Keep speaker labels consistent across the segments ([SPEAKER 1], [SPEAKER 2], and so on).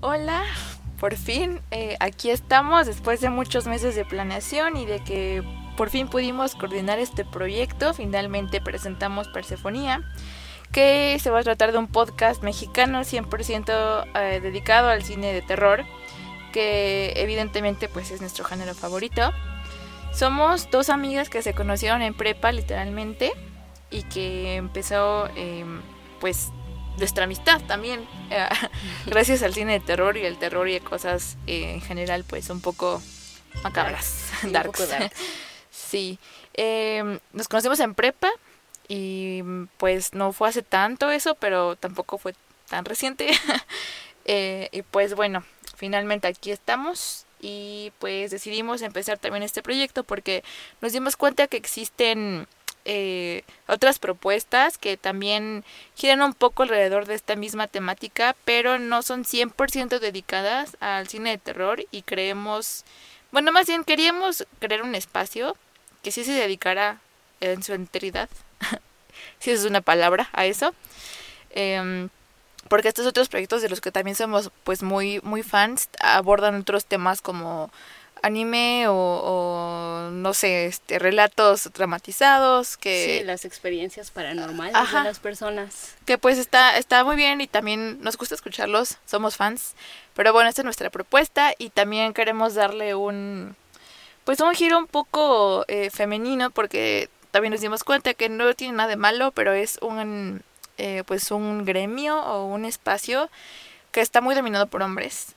[SPEAKER 1] Hola, por fin, eh, aquí estamos después de muchos meses de planeación y de que por fin pudimos coordinar este proyecto. Finalmente presentamos Persefonía, que se va a tratar de un podcast mexicano 100% eh, dedicado al cine de terror, que evidentemente pues es nuestro género favorito. Somos dos amigas que se conocieron en prepa literalmente y que empezó em, pues nuestra amistad también eh, gracias al cine de terror y el terror y cosas eh, en general pues un poco macabras, darks. sí, em, nos conocimos en prepa y pues no fue hace tanto eso, pero tampoco fue tan reciente. Eh, y pues bueno, finalmente aquí estamos y pues decidimos empezar también este proyecto porque nos dimos cuenta que existen eh, otras propuestas que también giran un poco alrededor de esta misma temática, pero no son 100% dedicadas al cine de terror y creemos, bueno, más bien queríamos crear un espacio que sí se dedicara en su enteridad, si es una palabra, a eso. Em, porque estos otros proyectos de los que también somos pues muy muy fans abordan otros temas como anime o, no sé, este, relatos dramatizados que...
[SPEAKER 2] Sí, las experiencias paranormales de las personas.
[SPEAKER 1] Que pues está, está muy bien y también nos gusta escucharlos, somos fans. Pero bueno, esta es nuestra propuesta y también queremos darle un... Pues un giro un poco eh, femenino porque también nos dimos cuenta que no tiene nada de malo, pero es un, eh, pues un gremio o un espacio que está muy dominado por hombres.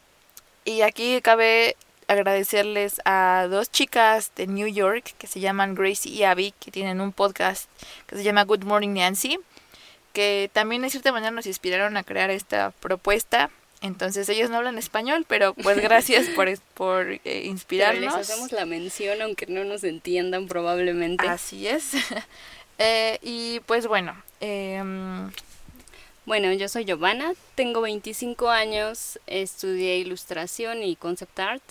[SPEAKER 1] Y aquí cabe agradecerles a dos chicas de New York que se llaman Gracie y Abby, que tienen un podcast que se llama Good Morning Nancy, que también de cierta manera nos inspiraron a crear esta propuesta. Entonces ellos no hablan español, pero pues gracias por, por eh, inspirarnos.
[SPEAKER 2] les hacemos la mención aunque no nos entiendan probablemente.
[SPEAKER 1] Así es. eh, y pues bueno. Eh,
[SPEAKER 2] bueno, yo soy Giovanna, tengo 25 años, estudié ilustración y concept art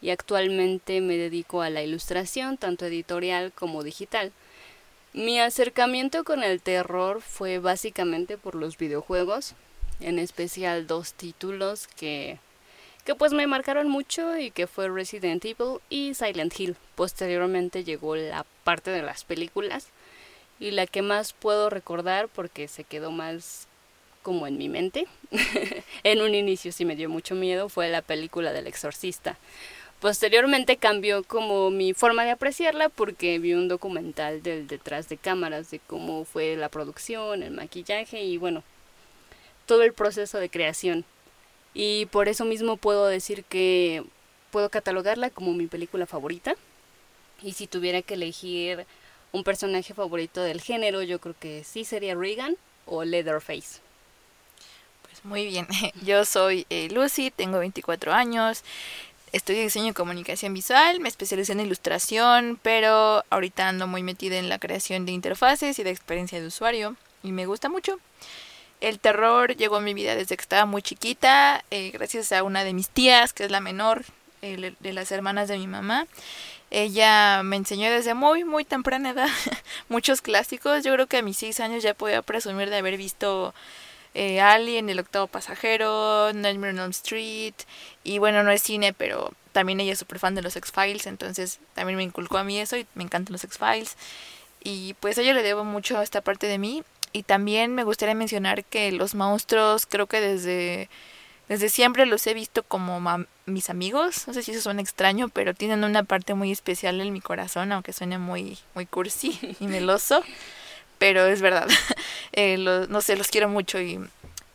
[SPEAKER 2] y actualmente me dedico a la ilustración, tanto editorial como digital. Mi acercamiento con el terror fue básicamente por los videojuegos, en especial dos títulos que, que pues me marcaron mucho y que fue Resident Evil y Silent Hill. Posteriormente llegó la parte de las películas y la que más puedo recordar porque se quedó más como en mi mente. en un inicio sí me dio mucho miedo fue la película del exorcista Posteriormente cambió como mi forma de apreciarla porque vi un documental del detrás de cámaras de cómo fue la producción, el maquillaje y bueno, todo el proceso de creación. Y por eso mismo puedo decir que puedo catalogarla como mi película favorita. Y si tuviera que elegir un personaje favorito del género, yo creo que sí sería Regan o Leatherface.
[SPEAKER 1] Pues muy bien, yo soy eh, Lucy, tengo 24 años estudio diseño y comunicación visual, me especialicé en ilustración, pero ahorita ando muy metida en la creación de interfaces y de experiencia de usuario y me gusta mucho. El terror llegó a mi vida desde que estaba muy chiquita, eh, gracias a una de mis tías, que es la menor de las hermanas de mi mamá. Ella me enseñó desde muy, muy temprana edad muchos clásicos. Yo creo que a mis seis años ya podía presumir de haber visto eh, Alien, El Octavo Pasajero, Nightmare on Elm Street. Y bueno, no es cine, pero también ella es súper fan de los X-Files, entonces también me inculcó a mí eso y me encantan los X-Files. Y pues a ella le debo mucho esta parte de mí. Y también me gustaría mencionar que los monstruos creo que desde, desde siempre los he visto como mis amigos. No sé si eso suena extraño, pero tienen una parte muy especial en mi corazón, aunque suene muy, muy cursi y meloso pero es verdad. Eh, no sé, los quiero mucho y,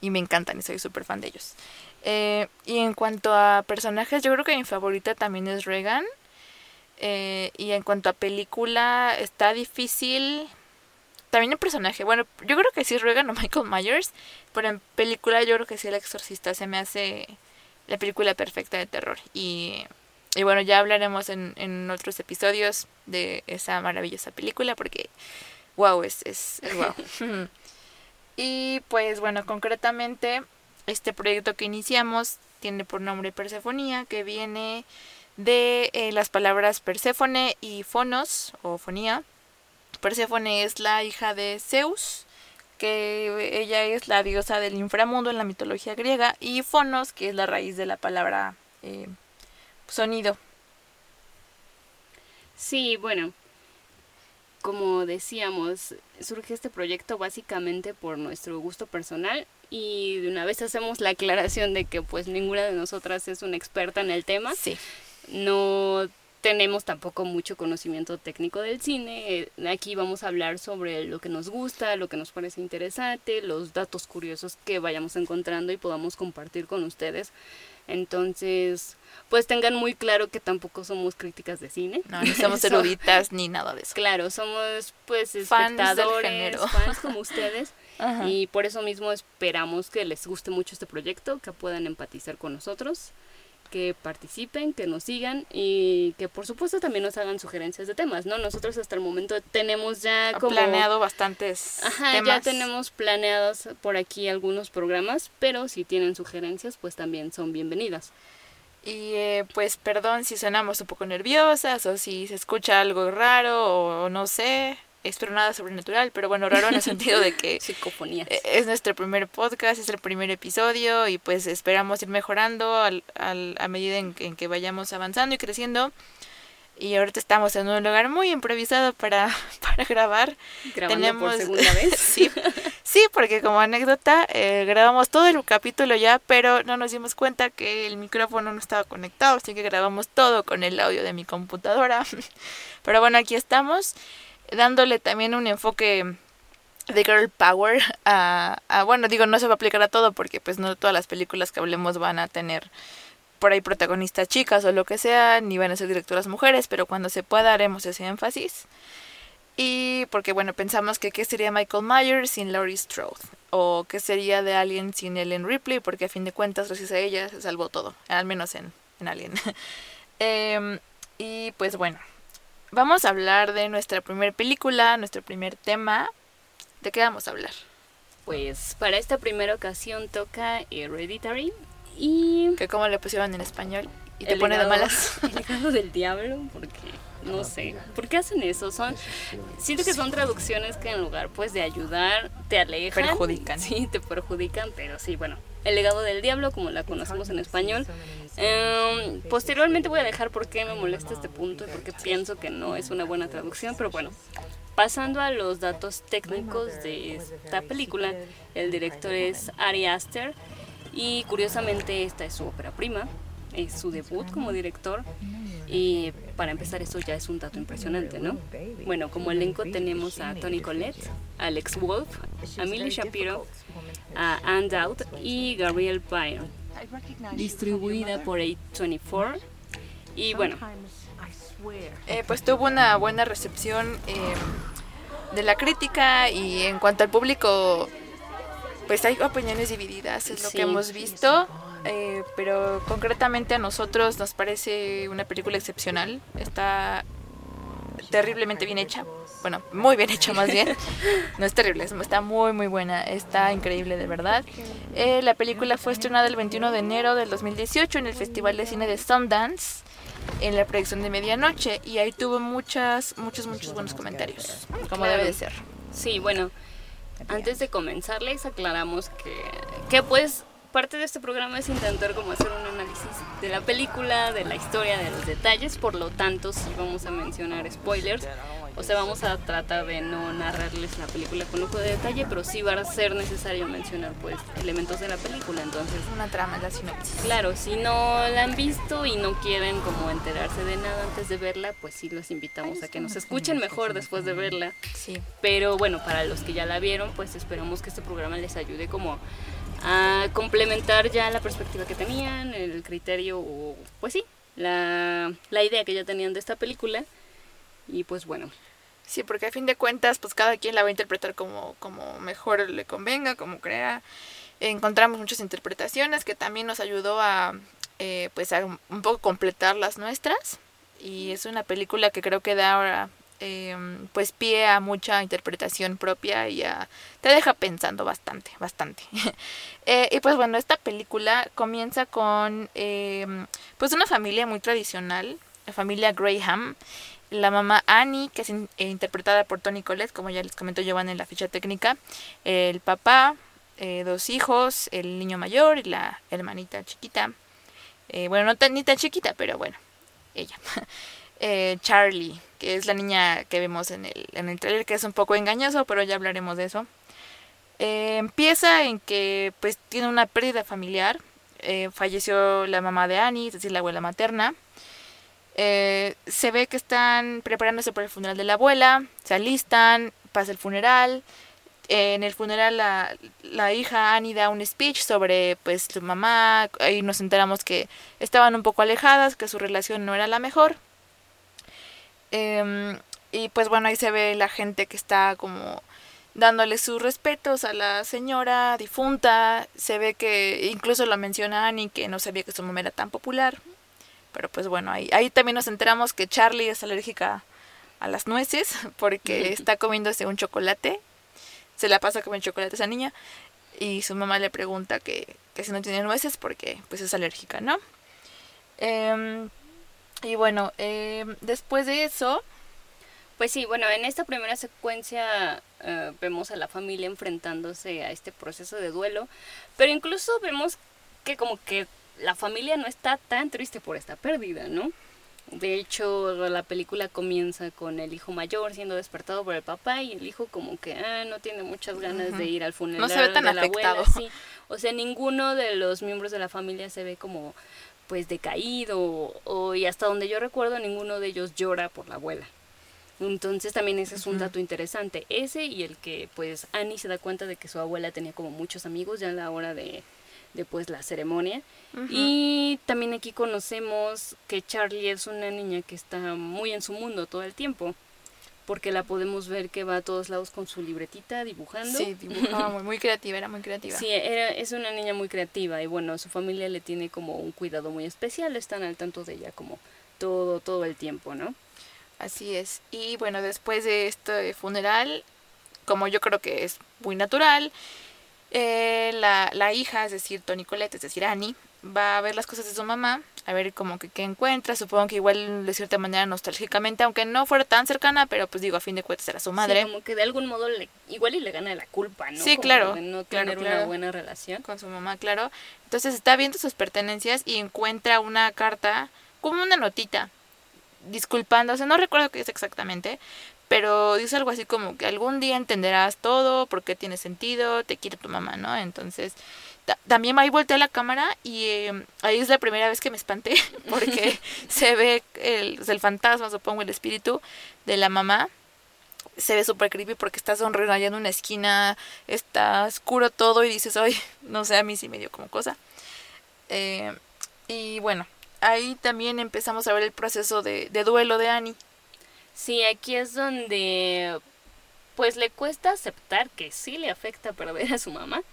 [SPEAKER 1] me encantan y soy súper fan de ellos. Eh, y en cuanto a personajes, yo creo que mi favorita también es Regan. Eh, y en cuanto a película, está difícil. También el personaje, bueno, yo creo que sí es Regan o Michael Myers, pero en película yo creo que sí El Exorcista se me hace la película perfecta de terror. Y, y bueno, ya hablaremos en, en otros episodios de esa maravillosa película porque wow, es, es, wow. y pues bueno, concretamente este proyecto que iniciamos tiene por nombre Persefonía, que viene de eh, las palabras Perséfone y Fonos o Fonía. Perséfone es la hija de Zeus, que ella es la diosa del inframundo en la mitología griega, y fonos, que es la raíz de la palabra eh, sonido.
[SPEAKER 2] Sí, bueno, como decíamos, surge este proyecto básicamente por nuestro gusto personal y de una vez hacemos la aclaración de que pues ninguna de nosotras es una experta en el tema.
[SPEAKER 1] Sí.
[SPEAKER 2] No tenemos tampoco mucho conocimiento técnico del cine. Aquí vamos a hablar sobre lo que nos gusta, lo que nos parece interesante, los datos curiosos que vayamos encontrando y podamos compartir con ustedes. Entonces, pues tengan muy claro que tampoco somos críticas de cine.
[SPEAKER 1] No, no somos
[SPEAKER 2] So-
[SPEAKER 1] eruditas ni nada de eso.
[SPEAKER 2] Claro, somos pues espectadores, fans como ustedes.
[SPEAKER 1] Ajá.
[SPEAKER 2] Y por eso mismo esperamos que les guste mucho este proyecto, que puedan empatizar con nosotros, que participen, que nos sigan y que por supuesto también nos hagan sugerencias de temas, ¿no? Nosotros hasta el momento tenemos ya como...
[SPEAKER 1] planeado bastantes
[SPEAKER 2] Ajá,
[SPEAKER 1] temas.
[SPEAKER 2] ya tenemos planeados por aquí algunos programas, pero si tienen sugerencias, pues también son bienvenidas.
[SPEAKER 1] Y eh, pues perdón si sonamos un poco nerviosas o si se escucha algo raro o no sé. Espero nada sobrenatural, pero bueno, raro en el sentido de que
[SPEAKER 2] Psicofonías.
[SPEAKER 1] eh, es nuestro primer podcast, es el primer episodio y pues esperamos ir mejorando al, al- a medida en, que- en que vayamos avanzando y creciendo. Y ahorita estamos en un lugar muy improvisado para, para grabar.
[SPEAKER 2] Grabando por
[SPEAKER 1] tenemos-
[SPEAKER 2] segunda vez.
[SPEAKER 1] sí, sí, porque como anécdota eh, grabamos todo el capítulo ya, pero no nos dimos cuenta que el micrófono no estaba conectado, así que grabamos todo con el audio de mi computadora. Pero bueno, aquí estamos, dándole también un enfoque de girl power a, bueno, digo, no se va a aplicar a todo porque pues no todas las películas que hablemos van a tener por ahí protagonistas chicas o lo que sea, ni van a ser directoras mujeres, pero cuando se pueda haremos ese énfasis. Y porque, bueno, pensamos que qué sería Michael Myers sin Laurie Strode. O qué sería de Alien sin Ellen Ripley, porque a fin de cuentas, gracias a ella, se salvó todo. Al menos en, en Alien. Em, y pues bueno, vamos a hablar de nuestra primera película, nuestro primer tema. ¿De qué vamos a hablar?
[SPEAKER 2] Pues para esta primera ocasión toca Hereditary y
[SPEAKER 1] Que cómo le pusieron en español y te pone de malas.
[SPEAKER 2] El legado del diablo, porque no sé, ¿por qué hacen eso? Son siento que son traducciones que en lugar pues de ayudar te alejan,
[SPEAKER 1] Perjudican.
[SPEAKER 2] Sí, te perjudican, pero sí, bueno, el legado del diablo como la conocemos en español. Em, posteriormente voy a dejar por qué me molesta este punto y por qué pienso que no es una buena traducción, pero bueno. Pasando a los datos técnicos de esta película, el director es Ari Aster y curiosamente esta es su ópera prima, es su debut como director y para empezar eso ya es un dato impresionante, ¿no? Bueno, como elenco tenemos a Tony Collette, Alex Wolf, a Shapiro, a Ann Dowd y Gabriel Byrne, distribuida por A24 y bueno,
[SPEAKER 1] Eh, pues tuvo una buena recepción eh, de la crítica y en cuanto al público, pues hay opiniones divididas, es lo
[SPEAKER 2] Sí.
[SPEAKER 1] que hemos visto, eh, pero concretamente a nosotros nos parece una película excepcional, está terriblemente bien hecha, bueno, muy bien hecha más bien, no es terrible, es- está muy muy buena, está increíble de verdad. Eh, la película fue estrenada el 21 de enero del 2018 en el Festival de Cine de Sundance en la proyección de medianoche y ahí tuvo muchas, muchos, muchos buenos comentarios, como debe de ser.
[SPEAKER 2] Sí, bueno, antes de comenzarles aclaramos que, que pues parte de este programa es intentar como hacer un análisis de la película, de la historia, de los detalles, por lo tanto sí vamos a mencionar spoilers, o sea, vamos a tratar de no narrarles la película con lujo de detalle, pero sí va a ser necesario mencionar pues elementos de la película, entonces
[SPEAKER 1] Una trama, la sinopsis.
[SPEAKER 2] Claro, si no la han visto y no quieren como enterarse de nada antes de verla, pues sí los invitamos a que nos escuchen mejor después de verla.
[SPEAKER 1] Sí.
[SPEAKER 2] Pero bueno, para los que ya la vieron, pues esperamos que este programa les ayude como a complementar ya la perspectiva que tenían, el criterio o pues sí, la, la idea que ya tenían de esta película. Y pues bueno,
[SPEAKER 1] Sí, porque a fin de cuentas, pues cada quien la va a interpretar como, como mejor le convenga, como crea. Encontramos muchas interpretaciones que también nos ayudó a, eh, pues, a un poco completar las nuestras. Y es una película que creo que da ahora, eh, pues, pie a mucha interpretación propia y a, te deja pensando bastante, bastante. Eh, y pues bueno, esta película comienza con, eh, pues, una familia muy tradicional, la familia Graham la mamá Annie, que es interpretada por Tony Collette, como ya les comentó Giovanni en la ficha técnica, el papá, eh, dos hijos, el niño mayor y la hermanita chiquita. Eh, bueno, no tan, ni tan chiquita, pero bueno, ella. Eh, Charlie, que es la niña que vemos en el, en el trailer, que es un poco engañoso, pero ya hablaremos de eso. empieza en que pues tiene una pérdida familiar. falleció la mamá de Annie, es decir, la abuela materna. se ve que están preparándose para el funeral de la abuela, se alistan, pasa el funeral, en el funeral la, la, hija Annie da un speech sobre pues su mamá, ahí nos enteramos que estaban un poco alejadas, que su relación no era la mejor. Em, y pues bueno, ahí se ve la gente que está como dándole sus respetos a la señora difunta. Se ve que incluso lo menciona Annie que no sabía que su mamá era tan popular. Pero pues bueno, ahí, ahí también nos enteramos que Charlie es alérgica a las nueces porque está comiéndose un chocolate se la pasa comiendo chocolate esa niña y su mamá le pregunta que, que si no tiene nueces porque pues es alérgica, ¿no? Em, y bueno, em, después de eso...
[SPEAKER 2] Pues sí, bueno, en esta primera secuencia eh, vemos a la familia enfrentándose a este proceso de duelo, pero incluso vemos que como que la familia no está tan triste por esta pérdida, ¿no? De hecho, la película comienza con el hijo mayor siendo despertado por el papá y el hijo como que ah, no tiene muchas ganas de ir al funeral no se ve tan de la afectado. abuela. O sea, ninguno de los miembros de la familia se ve como pues decaído o, y hasta donde yo recuerdo ninguno de ellos llora por la abuela. Entonces también ese es un dato interesante. Ese y el que pues Annie se da cuenta de que su abuela tenía como muchos amigos ya a la hora de, de pues la ceremonia. Y también aquí conocemos que Charlie es una niña que está muy en su mundo todo el tiempo. Porque la podemos ver que va a todos lados con su libretita dibujando.
[SPEAKER 1] Sí, dibujaba muy, muy creativa, era muy creativa.
[SPEAKER 2] Sí, era, es una niña muy creativa y bueno, su familia le tiene como un cuidado muy especial, están al tanto de ella como todo, todo el tiempo, ¿no?
[SPEAKER 1] Así es. Y bueno, después de este funeral, como yo creo que es muy natural, eh, la, la, hija, es decir, Tony Colette, es decir, Annie, va a ver las cosas de su mamá, a ver como que qué encuentra, supongo que igual de cierta manera nostálgicamente, aunque no fuera tan cercana, pero pues digo, a fin de cuentas era su madre.
[SPEAKER 2] Sí, como que de algún modo le, igual y le gana la culpa, ¿no?
[SPEAKER 1] Sí, claro.
[SPEAKER 2] De no tener una buena relación.
[SPEAKER 1] Con su mamá, claro. Entonces está viendo sus pertenencias y encuentra una carta, como una notita, disculpándose, no recuerdo qué es exactamente, pero dice algo así como que algún día entenderás todo, porque tiene sentido, te quiere tu mamá, ¿no? Entonces, también ahí volteé la cámara y em, ahí es la primera vez que me espanté, porque se ve el, el fantasma, supongo, el espíritu de la mamá. Se ve súper creepy porque está sonriendo allá en una esquina, está oscuro todo y dices, ay, no sé, a mí sí me dio como cosa. Eh, y bueno, ahí también empezamos a ver el proceso de, de duelo de Annie.
[SPEAKER 2] Sí, aquí es donde pues le cuesta aceptar que sí le afecta perder a su mamá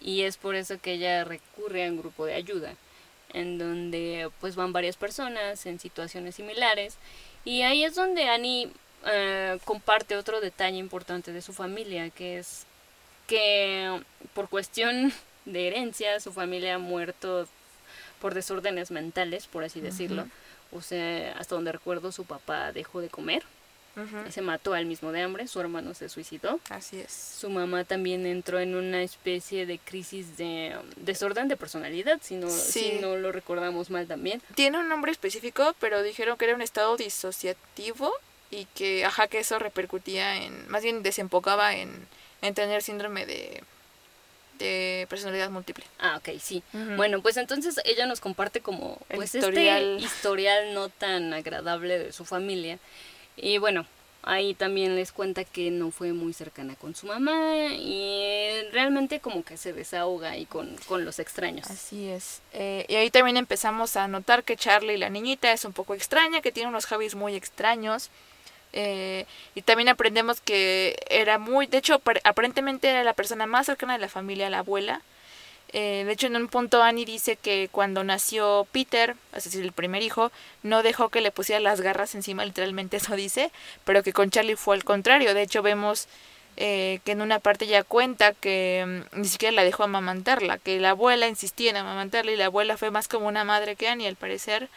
[SPEAKER 2] y es por eso que ella recurre a un grupo de ayuda en donde pues van varias personas en situaciones similares y ahí es donde Annie eh, comparte otro detalle importante de su familia que es que por cuestión de herencia su familia ha muerto por desórdenes mentales por así decirlo o sea, hasta donde recuerdo su papá dejó de comer. Se mató al mismo de hambre, su hermano se suicidó.
[SPEAKER 1] Así es.
[SPEAKER 2] Su mamá también entró en una especie de crisis de um, desorden de personalidad, si no, si no lo recordamos mal también.
[SPEAKER 1] Tiene un nombre específico, pero dijeron que era un estado disociativo y que, ajá, que eso repercutía en, más bien desempocaba en, en tener síndrome de de personalidad múltiple.
[SPEAKER 2] Ah, ok, sí. Bueno, pues entonces ella nos comparte como pues historial. este historial no tan agradable de su familia. Y bueno, ahí también les cuenta que no fue muy cercana con su mamá y realmente como que se desahoga ahí con, con los extraños.
[SPEAKER 1] Así es. Eh, y ahí también empezamos a notar que Charlie, la niñita, es un poco extraña, que tiene unos hobbies muy extraños. Eh, y también aprendemos que era muy, de hecho, aparentemente era la persona más cercana de la familia, la abuela. Eh, de hecho, en un punto Annie dice que cuando nació Peter, es decir, el primer hijo, no dejó que le pusiera las garras encima, literalmente eso dice, pero que con Charlie fue al contrario. De hecho, vemos eh, que en una parte ya cuenta que mm, ni siquiera la dejó amamantarla, que la abuela insistía en amamantarla y la abuela fue más como una madre que Annie, al parecer.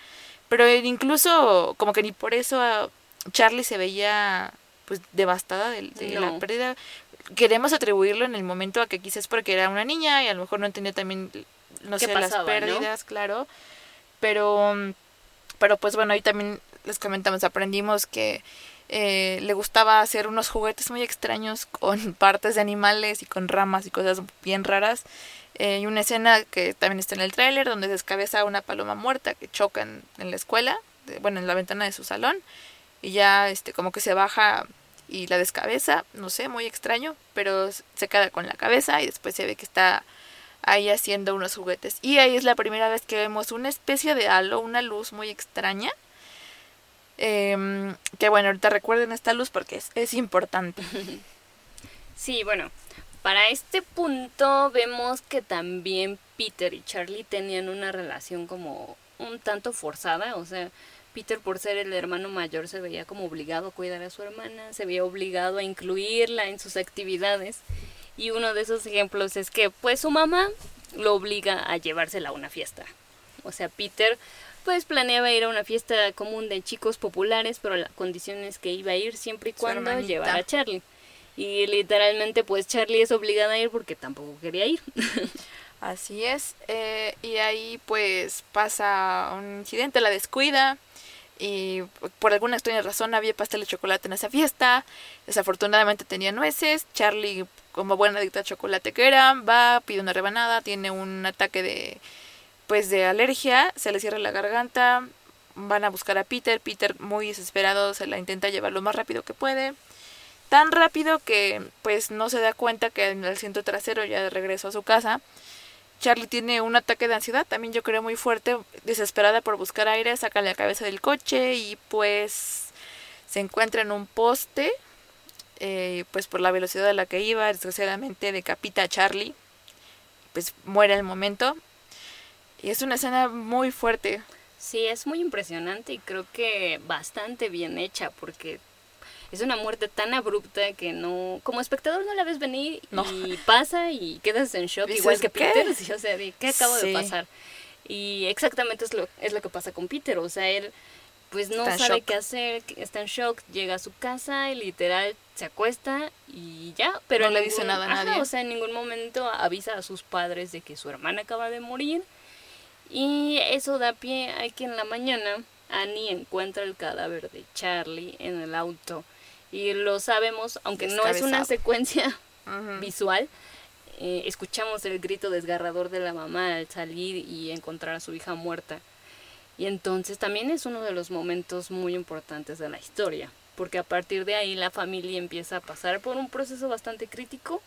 [SPEAKER 1] Pero incluso, como que ni por eso Charlie se veía pues devastada de, de la pérdida. Queremos atribuirlo en el momento a que quizás porque era una niña y a lo mejor no entendía también, no
[SPEAKER 2] ¿Qué
[SPEAKER 1] sé,
[SPEAKER 2] pasaba,
[SPEAKER 1] las
[SPEAKER 2] no?
[SPEAKER 1] pérdidas, claro. Pero, pero pues bueno, ahí también les comentamos, aprendimos que eh, le gustaba hacer unos juguetes muy extraños con partes de animales y con ramas y cosas bien raras. Eh, y una escena que también está en el tráiler donde descabeza una paloma muerta que choca en, en la escuela, de- bueno, en la ventana de su salón y ya este como que se baja y la descabeza, no sé, muy extraño, pero se queda con la cabeza y después se ve que está ahí haciendo unos juguetes. Y ahí es la primera vez que vemos una especie de halo, una luz muy extraña. Em, que bueno, ahorita recuerden esta luz porque es, es importante.
[SPEAKER 2] Sí, bueno, para este punto vemos que también Peter y Charlie tenían una relación como un tanto forzada, o sea, Peter por ser el hermano mayor se veía como obligado a cuidar a su hermana, se veía obligado a incluirla en sus actividades y uno de esos ejemplos es que pues su mamá lo obliga a llevársela a una fiesta. O sea, Peter pues planeaba ir a una fiesta común de chicos populares, pero la condición es que iba a ir siempre y cuando llevara a Charlie. Y literalmente pues Charlie es obligada a ir porque tampoco quería ir.
[SPEAKER 1] Así es. eh, y ahí pues pasa un incidente, la descuida. Y por alguna extraña razón había pastel de chocolate en esa fiesta. Desafortunadamente tenía nueces. Charlie, como buena adicta a chocolate que era, va, pide una rebanada, tiene un ataque de pues de alergia, se le cierra la garganta. Van a buscar a Peter. Peter, muy desesperado, se la intenta llevar lo más rápido que puede. Tan rápido que pues no se da cuenta que en el asiento trasero ya de regreso a su casa. Charlie tiene un ataque de ansiedad, también yo creo muy fuerte, desesperada por buscar aire, saca la cabeza del coche y pues se encuentra en un poste, eh, pues por la velocidad a la que iba, desgraciadamente decapita a Charlie, pues muere al momento. Y es una escena muy fuerte.
[SPEAKER 2] Sí, es muy impresionante y creo que bastante bien hecha porque es una muerte tan abrupta que no, como espectador no la ves venir
[SPEAKER 1] No.
[SPEAKER 2] y pasa y quedas en shock igual que
[SPEAKER 1] ¿qué?
[SPEAKER 2] Peter, sí, o sea, de qué acabo
[SPEAKER 1] Sí.
[SPEAKER 2] de pasar. Y exactamente es lo es lo que pasa con Peter, o sea, él pues no
[SPEAKER 1] Está
[SPEAKER 2] sabe
[SPEAKER 1] shock.
[SPEAKER 2] qué hacer, está en shock, llega a su casa y literal se acuesta y ya, pero
[SPEAKER 1] No le dice
[SPEAKER 2] ningún-
[SPEAKER 1] nada a
[SPEAKER 2] ajá,
[SPEAKER 1] nadie.
[SPEAKER 2] o sea, en ningún momento avisa a sus padres de que su hermana acaba de morir y eso da pie a que en la mañana Annie encuentra el cadáver de Charlie en el auto. Y lo sabemos, aunque no es una secuencia visual, eh, escuchamos el grito desgarrador de la mamá al salir y encontrar a su hija muerta. Y entonces también es uno de los momentos muy importantes de la historia, porque a partir de ahí la familia empieza a pasar por un proceso bastante crítico.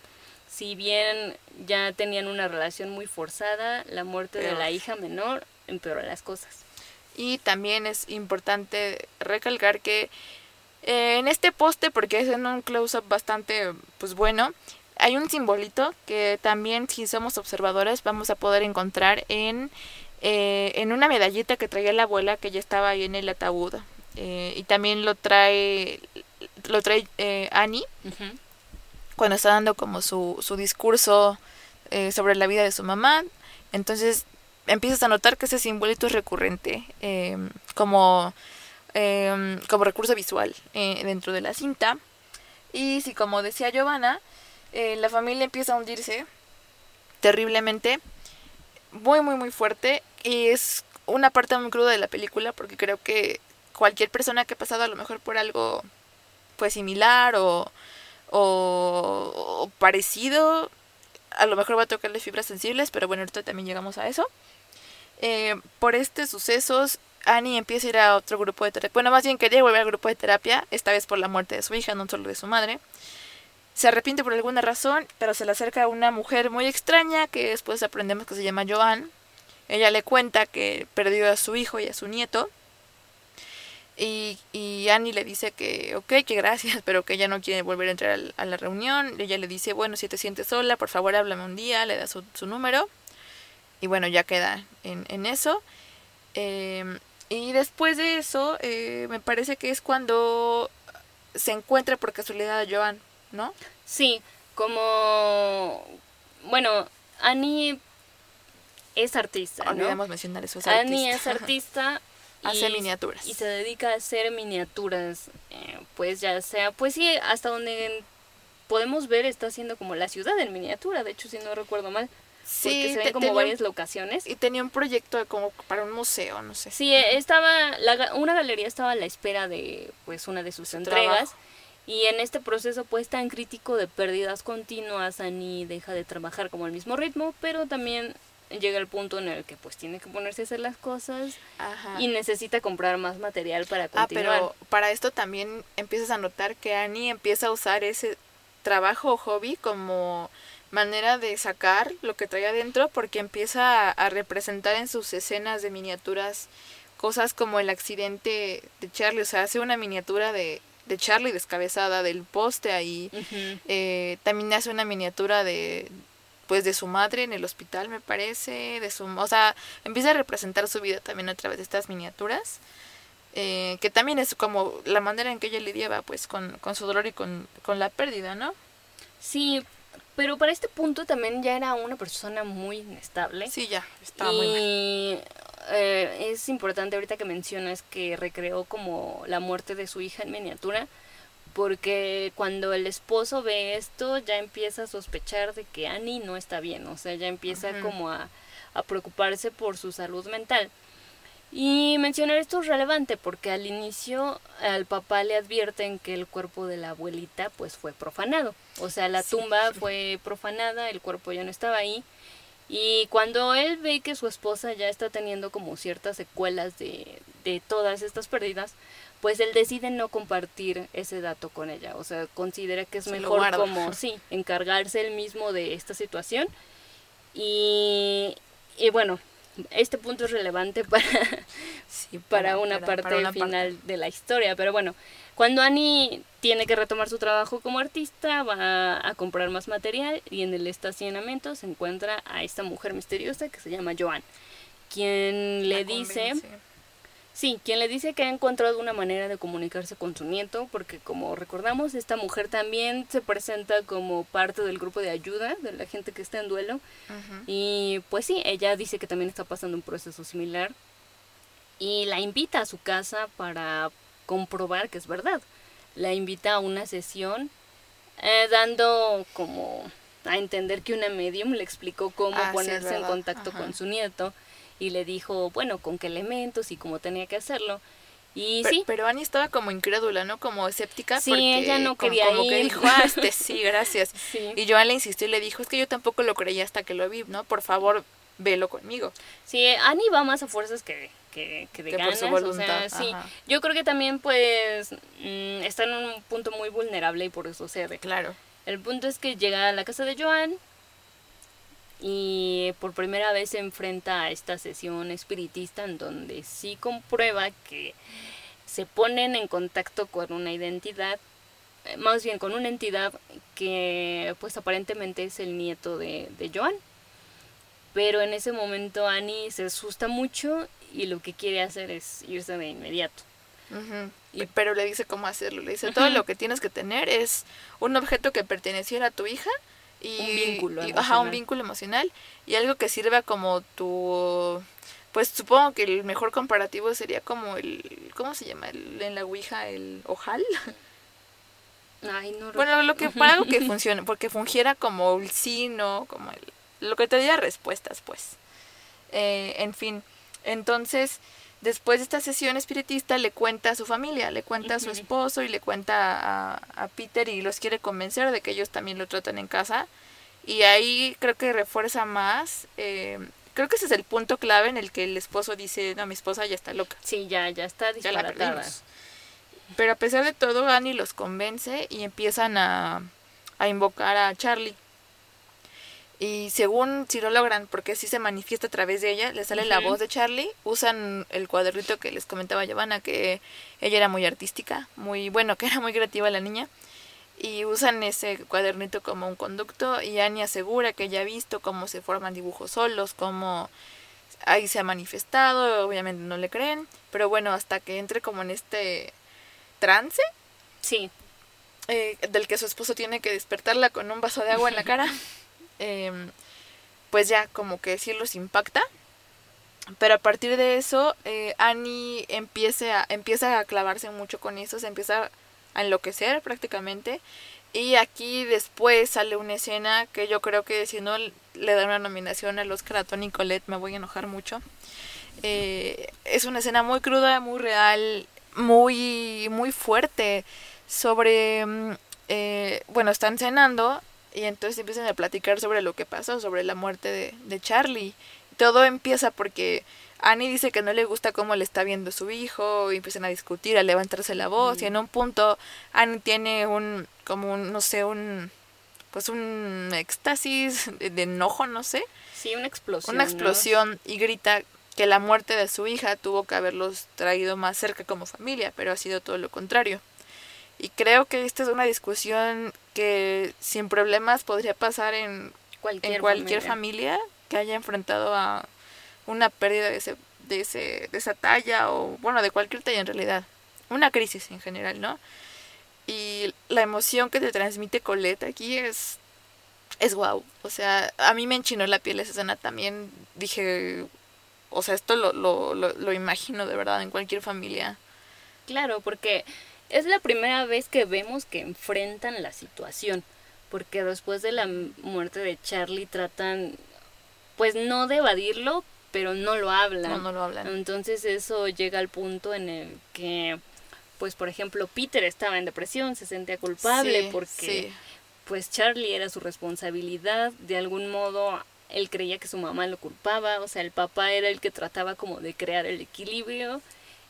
[SPEAKER 2] Si bien ya tenían una relación muy forzada, la muerte de la hija menor empeoró las cosas.
[SPEAKER 1] Y también es importante recalcar que eh, en este poste, porque es en un close-up bastante pues bueno, hay un simbolito que también si somos observadores vamos a poder encontrar en, eh, en una medallita que traía la abuela que ya estaba ahí en el ataúd. Eh, y también lo trae, lo trae eh, Annie cuando está dando como su, su discurso eh, sobre la vida de su mamá. Entonces empiezas a notar que ese simbolito es recurrente como, eh, como recurso visual eh, dentro de la cinta. Y si como decía Giovanna, eh, la familia empieza a hundirse terriblemente, muy, muy, muy fuerte. Y es una parte muy cruda de la película porque creo que cualquier persona que ha pasado a lo mejor por algo pues similar o, o, o parecido, a lo mejor va a tocarle fibras sensibles, pero bueno, ahorita también llegamos a eso. Eh, por estos sucesos, Annie empieza a ir a otro grupo de terapia. Bueno, más bien quería volver al grupo de terapia, esta vez por la muerte de su hija, no solo de su madre. Se arrepiente por alguna razón, pero se le acerca a una mujer muy extraña que después aprendemos que se llama Joan. Ella le cuenta que perdió a su hijo y a su nieto. Y, Annie le dice que, ok, que gracias, pero que ella no quiere volver a entrar a la reunión. Ella le dice, bueno, si te sientes sola, por favor háblame un día, le da su, su número. Y bueno, ya queda en, en eso. Eh, y después de eso, eh, me parece que es cuando se encuentra por casualidad a Joan, ¿no?
[SPEAKER 2] Sí, como... Bueno, Annie es artista, ¿no?
[SPEAKER 1] Olvidemos mencionar eso. Es
[SPEAKER 2] Annie
[SPEAKER 1] artista.
[SPEAKER 2] es artista
[SPEAKER 1] Hace miniaturas.
[SPEAKER 2] Y se dedica a hacer miniaturas, eh, pues ya sea, pues sí, hasta donde podemos ver está haciendo como la ciudad en miniatura, de hecho si no recuerdo mal. Sí, se ven como varias locaciones.
[SPEAKER 1] Y tenía un proyecto como para un museo, no sé.
[SPEAKER 2] Sí, estaba, la, una galería estaba a la espera de pues una de sus entregas. Y en este proceso pues tan crítico de pérdidas continuas, Annie deja de trabajar como al mismo ritmo, pero también llega el punto en el que pues tiene que ponerse a hacer las cosas y necesita comprar más material para continuar. Ah, pero
[SPEAKER 1] para esto también empiezas a notar que Annie empieza a usar ese trabajo o hobby como manera de sacar lo que trae adentro porque empieza a, representar en sus escenas de miniaturas cosas como el accidente de Charlie, o sea, hace una miniatura de, de Charlie descabezada del poste ahí, eh, también hace una miniatura de pues de su madre en el hospital me parece, de su, o sea, empieza a representar su vida también a través de estas miniaturas. Eh, que también es como la manera en que ella lidiaba pues con, con su dolor y con, con la pérdida, ¿no?
[SPEAKER 2] Sí, pero para este punto también ya era una persona muy inestable.
[SPEAKER 1] Sí, ya, estaba muy mal.
[SPEAKER 2] Eh, es importante ahorita que mencionas que recreó como la muerte de su hija en miniatura, porque cuando el esposo ve esto ya empieza a sospechar de que Annie no está bien, o sea, ya empieza como a, a preocuparse por su salud mental. Y mencionar esto es relevante porque al inicio al papá le advierten que el cuerpo de la abuelita pues fue profanado. O sea, la tumba fue profanada, el cuerpo ya no estaba ahí. Y cuando él ve que su esposa ya está teniendo como ciertas secuelas de, de todas estas pérdidas, pues él decide no compartir ese dato con ella. O sea, considera que es mejor como, sí, encargarse él mismo de esta situación. Y, y bueno, este punto es relevante para, para, una parte final de la historia. Pero bueno, cuando Annie tiene que retomar su trabajo como artista, va a comprar más material y en el estacionamiento se encuentra a esta mujer misteriosa que se llama Joan, quien le dice... Sí, quien le dice que ha encontrado una manera de comunicarse con su nieto, porque como recordamos, esta mujer también se presenta como parte del grupo de ayuda de la gente que está en duelo. Y pues sí, ella dice que también está pasando un proceso similar. Y la invita a su casa para comprobar que es verdad. La invita a una sesión eh, dando como a entender que una medium le explicó cómo ah, ponerse en contacto con su nieto y le dijo, bueno, con qué elementos y cómo tenía que hacerlo. Y
[SPEAKER 1] pero,
[SPEAKER 2] sí.
[SPEAKER 1] Pero Annie estaba como incrédula, ¿no? Como escéptica.
[SPEAKER 2] Sí, ella no quería
[SPEAKER 1] como,
[SPEAKER 2] ir.
[SPEAKER 1] que dijo, ah, este sí, gracias. Y Joan le insistió y le dijo, es que yo tampoco lo creía hasta que lo vi, ¿no? Por favor, velo conmigo.
[SPEAKER 2] Sí, Annie va más a fuerzas que, que, que de ganas. o sea, sí. Yo creo que también, pues, mm, está en un punto muy vulnerable y por eso se ve.
[SPEAKER 1] Claro.
[SPEAKER 2] El punto es que llega a la casa de Joan, y por primera vez se enfrenta a esta sesión espiritista en donde sí comprueba que se ponen en contacto con una identidad, eh, más bien con una entidad que pues aparentemente es el nieto de, de Joan. Pero en ese momento Annie se asusta mucho y lo que quiere hacer es irse de inmediato.
[SPEAKER 1] y, pero le dice cómo hacerlo. Le dice, todo lo que tienes que tener es un objeto que perteneciera a tu hija y,
[SPEAKER 2] un vínculo
[SPEAKER 1] ajá, un vínculo emocional y algo que sirva como tu pues supongo que el mejor comparativo sería como el ¿cómo se llama? El, en la Ouija el ojal.
[SPEAKER 2] Ay, no
[SPEAKER 1] bueno, lo que para algo que funcione, porque fungiera como el sí, no, como el, lo que te diera respuestas, pues. Eh, en fin, entonces Después de esta sesión espiritista le cuenta a su familia, le cuenta a su esposo y le cuenta a, Peter y los quiere convencer de que ellos también lo tratan en casa. Y ahí creo que refuerza más. Eh, creo que ese es el punto clave en el que el esposo dice, no, mi esposa ya está loca.
[SPEAKER 2] Sí, ya, ya está disparatada.
[SPEAKER 1] Pero a pesar de todo, Annie los convence y empiezan a, a invocar a Charlie. Y según si lo logran, porque si se manifiesta a través de ella, le sale la voz de Charlie, usan el cuadernito que les comentaba Giovanna, que ella era muy artística, muy bueno, que era muy creativa la niña, y usan ese cuadernito como un conducto y Annie asegura que ella ha visto cómo se forman dibujos solos, cómo ahí se ha manifestado, obviamente no le creen, pero bueno, hasta que entre como en este trance.
[SPEAKER 2] Sí.
[SPEAKER 1] Eh, del que su esposo tiene que despertarla con un vaso de agua en la cara. Em, pues ya como que sí los impacta. pero a partir de eso, eh, Annie empieza a, empieza a clavarse mucho con eso, se empieza a enloquecer prácticamente. Y aquí después sale una escena que yo creo que si no le da una nominación al Oscar a Tony Colette me voy a enojar mucho. Eh, es una escena muy cruda, muy real, muy, muy fuerte sobre, mm, eh, bueno, están cenando y entonces empiezan a platicar sobre lo que pasó, sobre la muerte de, de Charlie todo empieza porque Annie dice que no le gusta cómo le está viendo su hijo y empiezan a discutir, a levantarse la voz y en un punto Annie tiene un como un no sé, un pues un éxtasis de, enojo, no sé.
[SPEAKER 2] Sí, una explosión.
[SPEAKER 1] Una explosión y grita que la muerte de su hija tuvo que haberlos traído más cerca como familia, pero ha sido todo lo contrario. Y creo que esta es una discusión que sin problemas podría pasar en cualquier, en cualquier familia que haya enfrentado a una pérdida de, ese, de, ese, de esa talla o, bueno, de cualquier talla en realidad. Una crisis en general, ¿no? Y la emoción que te transmite Colette aquí es, es guau. O sea, a mí me enchinó la piel esa escena también. Dije, o sea, esto lo, lo, lo, lo imagino de verdad en cualquier familia.
[SPEAKER 2] Claro, porque es la primera vez que vemos que enfrentan la situación. Porque después de la muerte de Charlie tratan pues no de evadirlo, pero no lo hablan.
[SPEAKER 1] No, no lo hablan.
[SPEAKER 2] Entonces eso llega al punto en el que, pues por ejemplo, Peter estaba en depresión, se sentía culpable porque pues Charlie era su responsabilidad, de algún modo él creía que su mamá lo culpaba, o sea, el papá era el que trataba como de crear el equilibrio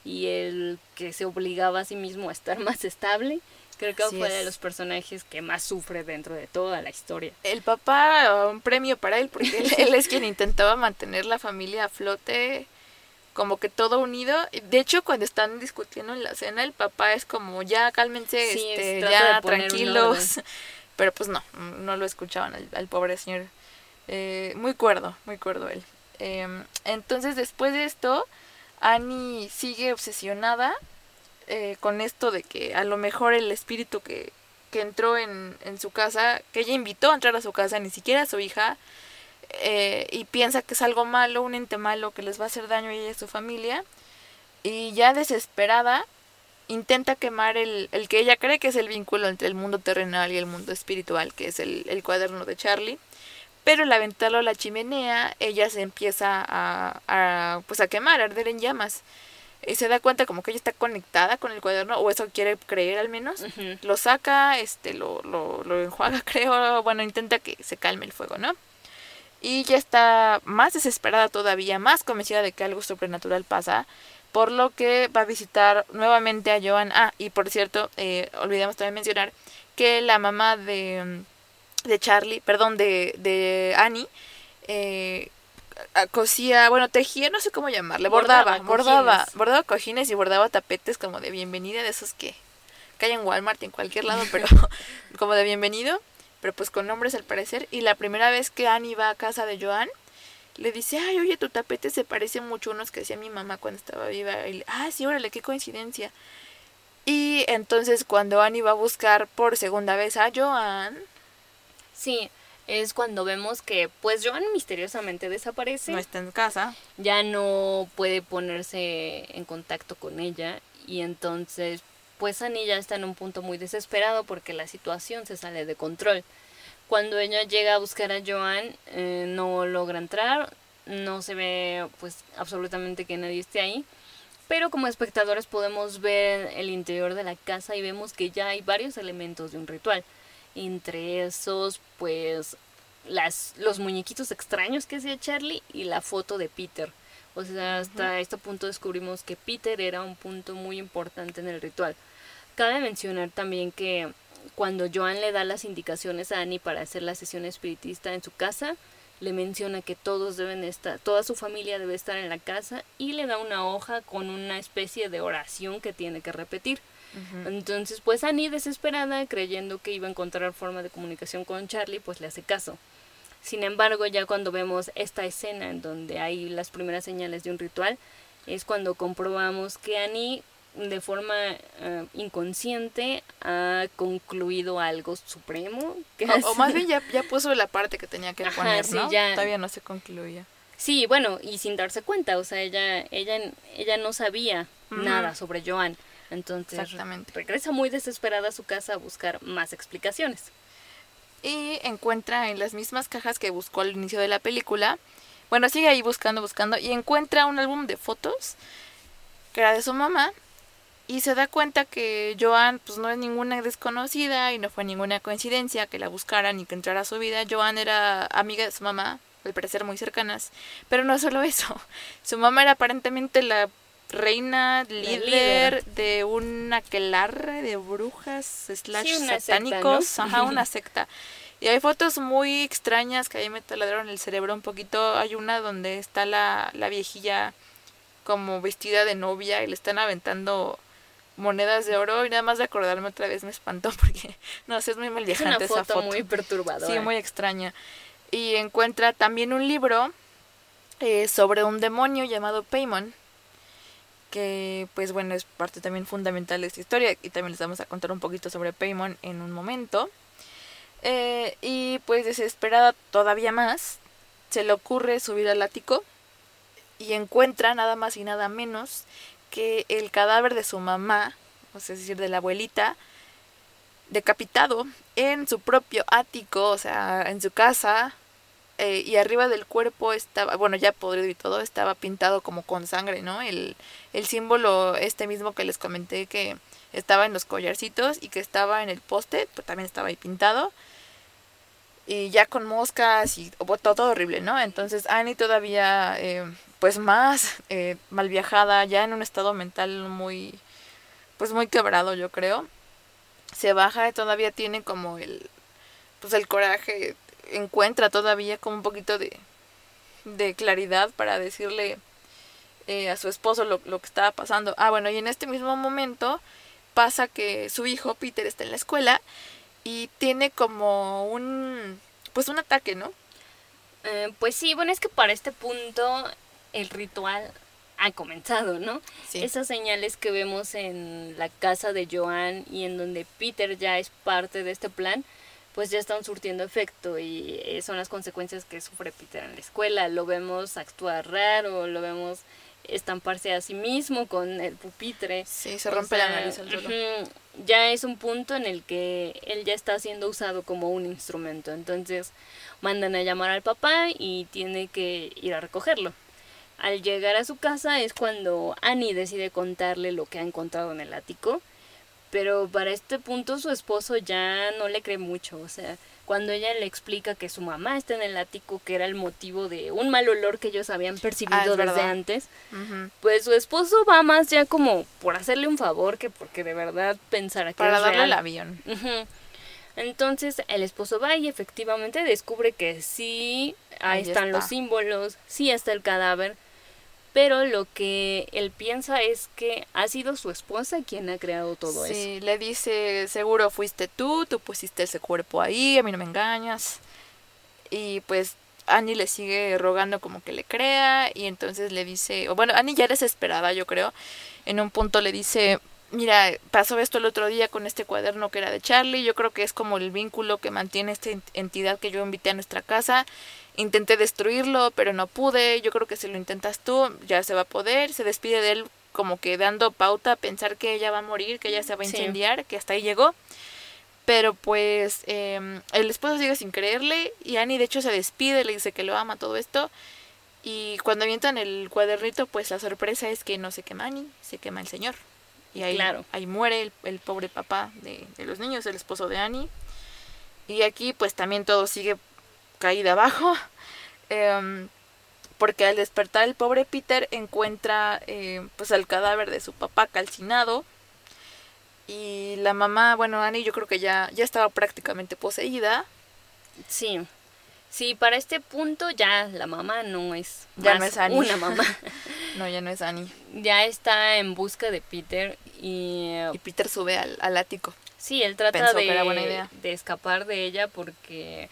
[SPEAKER 2] y el que se obligaba a sí mismo a estar más estable. Creo que fue de los personajes que más sufre dentro de toda la historia.
[SPEAKER 1] El papá, un premio para él, porque él, es quien intentaba mantener la familia a flote, como que todo unido. De hecho, cuando están discutiendo en la cena, el papá es como, ya cálmense, este, ya tranquilos. Pero pues no, no lo escuchaban al, pobre señor. Eh, muy cuerdo, muy cuerdo él. Em, entonces, después de esto, Annie sigue obsesionada eh, con esto de que a lo mejor el espíritu que, que entró en, en, su casa, que ella invitó a entrar a su casa, ni siquiera a su hija, eh, y piensa que es algo malo, un ente malo que les va a hacer daño a ella y a su familia, y ya desesperada intenta quemar el, el que ella cree que es el vínculo entre el mundo terrenal y el mundo espiritual, que es el, el cuaderno de Charlie. Pero al aventarlo a la chimenea, ella se empieza a, a, pues a quemar, a arder en llamas y se da cuenta como que ella está conectada con el cuaderno, o eso quiere creer al menos, lo saca, este, lo, lo, lo enjuaga, creo, bueno, intenta que se calme el fuego, ¿no? Y ya está más desesperada todavía, más convencida de que algo sobrenatural pasa, por lo que va a visitar nuevamente a Joan. Ah, y por cierto, eh, olvidamos también mencionar que la mamá de, de Charlie, perdón, de, de Annie, eh, cosía, bueno, tejía, no sé cómo llamarle, bordaba, bordaba, bordaba, cojines y bordaba tapetes como de bienvenida, de esos que, que hay en Walmart en cualquier lado, pero como de bienvenido, pero pues con nombres al parecer. Y la primera vez que Annie va a casa de Joan, le dice, ay, oye, tu tapete se parece mucho a unos que hacía mi mamá cuando estaba viva. Y, ah, sí, órale, qué coincidencia. Y entonces cuando Annie va a buscar por segunda vez a Joan...
[SPEAKER 2] Sí, es cuando vemos que pues Joan misteriosamente desaparece.
[SPEAKER 1] No está en casa.
[SPEAKER 2] Ya no puede ponerse en contacto con ella y entonces pues Annie ya está en un punto muy desesperado porque la situación se sale de control. Cuando ella llega a buscar a Joan eh, no logra entrar, no se ve pues absolutamente que nadie esté ahí. Pero como espectadores podemos ver el interior de la casa y vemos que ya hay varios elementos de un ritual entre esos pues las los muñequitos extraños que hacía Charlie y la foto de Peter. O sea, hasta este punto descubrimos que Peter era un punto muy importante en el ritual. Cabe mencionar también que cuando Joan le da las indicaciones a Annie para hacer la sesión espiritista en su casa, le menciona que todos deben estar, toda su familia debe estar en la casa y le da una hoja con una especie de oración que tiene que repetir. Entonces, pues Annie, desesperada, creyendo que iba a encontrar forma de comunicación con Charlie, pues le hace caso. Sin embargo, ya cuando vemos esta escena en donde hay las primeras señales de un ritual, es cuando comprobamos que Annie de forma eh, inconsciente ha concluido algo supremo.
[SPEAKER 1] o, más bien ya, ya, puso la parte que tenía que poner, ¿no? Todavía no se concluía.
[SPEAKER 2] Sí, bueno, y sin darse cuenta, o sea, ella, ella, ella no sabía nada sobre Joan. Entonces
[SPEAKER 1] Exactamente.
[SPEAKER 2] regresa muy desesperada a su casa a buscar más explicaciones.
[SPEAKER 1] Y encuentra en las mismas cajas que buscó al inicio de la película. Bueno, sigue ahí buscando, buscando. Y encuentra un álbum de fotos que era de su mamá. Y se da cuenta que Joan pues no es ninguna desconocida y no fue ninguna coincidencia que la buscaran y que entrara a su vida. Joan era amiga de su mamá, al parecer muy cercanas. Pero no solo eso. Su mamá era aparentemente la reina líder,
[SPEAKER 2] líder.
[SPEAKER 1] de un aquelarre de brujas slash
[SPEAKER 2] Sí, una secta,
[SPEAKER 1] satánicos,
[SPEAKER 2] ¿no?
[SPEAKER 1] ajá, una secta. Y hay fotos muy extrañas que ahí me taladraron el cerebro un poquito. Hay una donde está la, la viejilla como vestida de novia y le están aventando monedas de oro y nada más de acordarme otra vez me espantó porque no sé, es muy mal
[SPEAKER 2] Es una
[SPEAKER 1] viajante
[SPEAKER 2] foto,
[SPEAKER 1] esa foto.
[SPEAKER 2] muy perturbadora.
[SPEAKER 1] Sí, muy extraña. Y encuentra también un libro eh, sobre un demonio llamado Paimon, que pues bueno, es parte también fundamental de esta historia y también les vamos a contar un poquito sobre Paimon en un momento. Eh, y pues desesperada todavía más, se le ocurre subir al ático y encuentra nada más y nada menos que el cadáver de su mamá, o sea, decir, de la abuelita, decapitado en su propio ático, o sea, en su casa, eh, y arriba del cuerpo estaba, bueno, ya podrido y todo, estaba pintado como con sangre, ¿no? El, el símbolo este mismo que les comenté que estaba en los collarcitos y que estaba en el poste, pues también estaba ahí pintado. Y ya con moscas y todo horrible, ¿no? Entonces Annie todavía, eh, pues más eh, mal viajada, ya en un estado mental muy, pues muy quebrado, yo creo. Se baja y todavía tiene como el, pues el coraje, encuentra todavía como un poquito de, de claridad para decirle eh, a su esposo lo, lo que estaba pasando. Ah, bueno, y en este mismo momento pasa que su hijo Peter está en la escuela y tiene como un, pues un ataque, ¿no?
[SPEAKER 2] Eh, pues sí, bueno, es que para este punto el ritual ha comenzado, ¿no?
[SPEAKER 1] Sí.
[SPEAKER 2] Esas señales que vemos en la casa de Joan y en donde Peter ya es parte de este plan, pues ya están surtiendo efecto y eh, son las consecuencias que sufre Peter en la escuela. Lo vemos actuar raro, lo vemos estamparse a sí mismo con el pupitre.
[SPEAKER 1] Sí, se
[SPEAKER 2] O
[SPEAKER 1] rompe la nariz al suelo.
[SPEAKER 2] ujú, Ya es un punto en el que él ya está siendo usado como un instrumento. Entonces mandan a llamar al papá y tiene que ir a recogerlo. Al llegar a su casa es cuando Annie decide contarle lo que ha encontrado en el ático. Pero para este punto su esposo ya no le cree mucho. O sea, cuando ella le explica que su mamá está en el ático, que era el motivo de un mal olor que ellos habían percibido
[SPEAKER 1] Ah, es
[SPEAKER 2] desde
[SPEAKER 1] verdad.
[SPEAKER 2] antes, pues su esposo va más ya como por hacerle un favor que porque de verdad pensara que
[SPEAKER 1] Para
[SPEAKER 2] es
[SPEAKER 1] darle
[SPEAKER 2] real.
[SPEAKER 1] el avión.
[SPEAKER 2] Entonces el esposo va y efectivamente descubre que sí, ahí
[SPEAKER 1] Ahí
[SPEAKER 2] están los símbolos, sí está el cadáver, pero lo que él piensa es que ha sido su esposa quien ha creado todo eso.
[SPEAKER 1] Sí, le dice, seguro fuiste tú, tú pusiste ese cuerpo ahí, a mí no me engañas. Y pues Annie le sigue rogando como que le crea y entonces le dice, o bueno, Annie ya desesperada yo creo, en un punto le dice, mira, pasó esto el otro día con este cuaderno que era de Charlie, yo creo que es como el vínculo que mantiene esta ent- entidad que yo invité a nuestra casa. Intenté destruirlo, pero no pude. Yo creo que si lo intentas tú, ya se va a poder. Se despide de él como que dando pauta a pensar que ella va a morir, que ella se va a
[SPEAKER 2] Sí.
[SPEAKER 1] incendiar, que hasta ahí llegó. Pero pues eh, el esposo sigue sin creerle y Annie de hecho se despide, le dice que lo ama todo esto. Y cuando avientan el cuadernito, pues la sorpresa es que no se quema Annie, se quema el señor. Y ahí,
[SPEAKER 2] Claro.
[SPEAKER 1] ahí muere el, el pobre papá de, de los niños, el esposo de Annie. Y aquí pues también todo sigue caída abajo. em, porque al despertar el pobre Peter encuentra eh, pues el cadáver de su papá calcinado. Y la mamá, bueno, Annie yo creo que ya, ya estaba prácticamente poseída.
[SPEAKER 2] Sí. Sí, para este punto ya la mamá no es
[SPEAKER 1] Ya
[SPEAKER 2] más
[SPEAKER 1] no es Annie.
[SPEAKER 2] una mamá.
[SPEAKER 1] No, ya no es Annie.
[SPEAKER 2] ya está en busca de Peter y eh,
[SPEAKER 1] Y Peter sube al, al ático.
[SPEAKER 2] Sí, él trata
[SPEAKER 1] Pensó
[SPEAKER 2] de,
[SPEAKER 1] que era buena idea.
[SPEAKER 2] de escapar de ella porque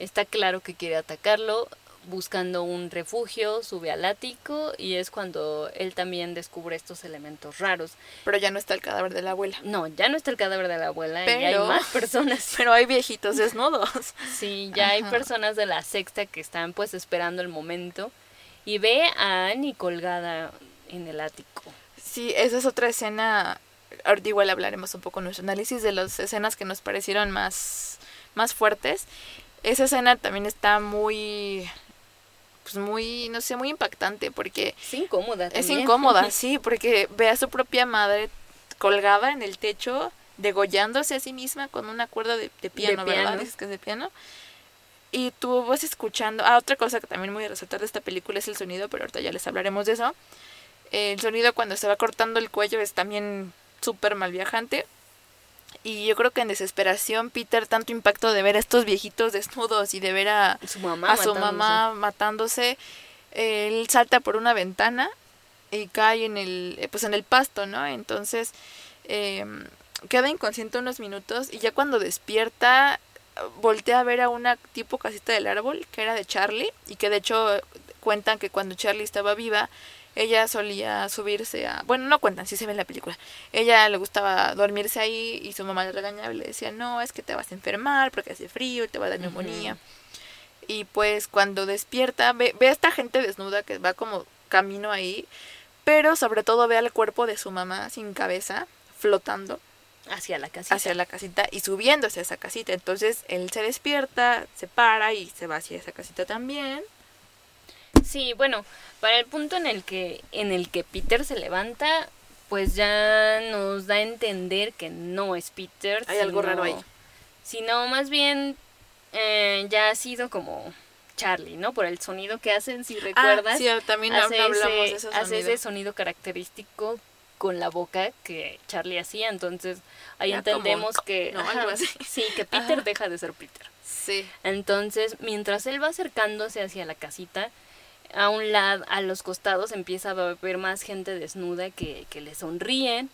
[SPEAKER 2] está claro que quiere atacarlo. Buscando un refugio, sube al ático y es cuando él también descubre estos elementos raros.
[SPEAKER 1] Pero ya no está el cadáver de la abuela.
[SPEAKER 2] No, ya no está el cadáver de la abuela, ya hay
[SPEAKER 1] Pero-
[SPEAKER 2] más personas.
[SPEAKER 1] Pero hay viejitos desnudos.
[SPEAKER 2] Sí, ya hay personas de la sexta que están pues esperando el momento y ve a Annie colgada en el ático.
[SPEAKER 1] Sí, esa es otra escena. Ahorita igual hablaremos un poco en nuestro análisis de las escenas que nos parecieron más, más fuertes. Esa escena también está muy pues muy, no sé, muy impactante porque...
[SPEAKER 2] Es incómoda.
[SPEAKER 1] Es incómoda, sí, porque ve a su propia madre colgada en el techo, degollándose a sí misma con una cuerda de, piano, ¿verdad? Dices que es de piano. Y tú vas escuchando... Ah, otra cosa que también muy a resaltar de esta película es el sonido, pero ahorita ya les hablaremos de eso. El sonido cuando se va cortando el cuello es también súper mal viajante. Y yo creo que en desesperación Peter, tanto impacto de ver a estos viejitos desnudos y de ver a
[SPEAKER 2] su mamá,
[SPEAKER 1] a su matándose. mamá matándose, él salta por una ventana y cae en el, eh, pues en el pasto, ¿no? Entonces eh, queda inconsciente unos minutos y ya cuando despierta voltea a ver a una tipo casita del árbol que era de Charlie y que de hecho cuentan que cuando Charlie estaba viva ella solía subirse a... Bueno, no cuentan, sí se ve en la película. Ella le gustaba dormirse ahí y su mamá le regañaba y le decía, no, es que te vas a enfermar porque hace frío y te va a dar neumonía. Y pues cuando despierta, ve, ve a esta gente desnuda que va como camino ahí, pero sobre todo ve al cuerpo de su mamá sin cabeza, flotando.
[SPEAKER 2] Hacia la casita.
[SPEAKER 1] Hacia la casita y subiéndose a esa casita. Entonces él se despierta, se para y se va hacia esa casita también.
[SPEAKER 2] Sí, bueno, para el punto en el que en el que Peter se levanta, pues ya nos da a entender que no es Peter.
[SPEAKER 1] Hay algo raro ahí.
[SPEAKER 2] Sino más bien eh, ya ha sido como Charlie, ¿no? Por el sonido que hacen, si recuerdas.
[SPEAKER 1] Ah, sí, también hace hablamos ese, de ese sonido.
[SPEAKER 2] Hace ese sonido característico con la boca que Charlie hacía, entonces ahí entendemos que
[SPEAKER 1] no, algo así.
[SPEAKER 2] sí, que Peter deja de ser Peter.
[SPEAKER 1] Sí.
[SPEAKER 2] Entonces, mientras él va acercándose hacia la casita, a un lado, a los costados empieza a ver más gente desnuda que, que le sonríen.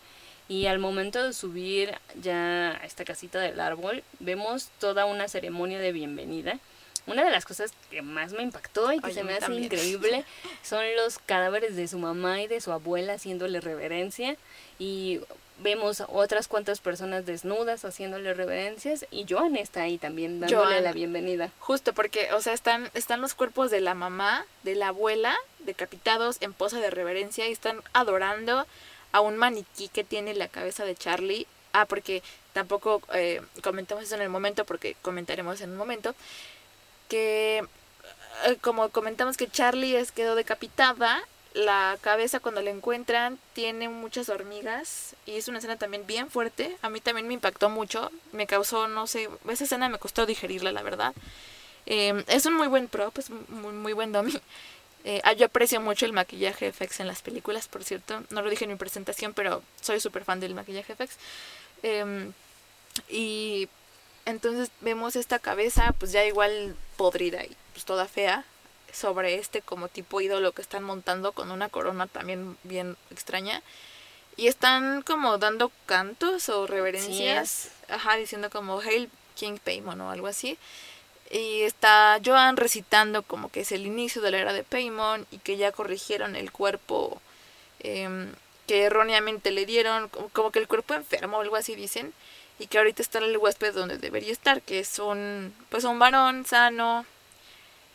[SPEAKER 2] Y al momento de subir ya a esta casita del árbol vemos toda una ceremonia de bienvenida. Una de las cosas que más me impactó y que se me hace increíble son los cadáveres de su mamá y de su abuela haciéndole reverencia. Y vemos otras cuantas personas desnudas haciéndole reverencias y Joan está ahí también dándole la bienvenida.
[SPEAKER 1] Justo porque, o sea, están, están los cuerpos de la mamá, de la abuela, decapitados en posa de reverencia y están adorando a un maniquí que tiene la cabeza de Charlie. Ah, porque tampoco eh, comentamos eso en el momento, porque comentaremos en un momento, que eh, como comentamos que Charlie es, quedó decapitada la cabeza cuando la encuentran tiene muchas hormigas y es una escena también bien fuerte. A mí también me impactó mucho, me causó, no sé, esa escena me costó digerirla, la verdad. Eh, es un muy buen prop, es muy, muy buen dummy. Eh, ah, yo aprecio mucho el maquillaje FX en las películas, por cierto. No lo dije en mi presentación, pero soy súper fan del maquillaje FX. Em, y entonces vemos esta cabeza, pues ya igual podrida y pues toda fea sobre este como tipo ídolo que están montando con una corona también bien extraña. Y están como dando cantos o reverencias. Ajá, diciendo como Hail King Paimon o algo así. Y está Joan recitando como que es el inicio de la era de Paimon y que ya corrigieron el cuerpo em, que erróneamente le dieron, como que el cuerpo enfermo o algo así dicen. Y que ahorita está el huésped donde debería estar, que es un, pues un varón sano,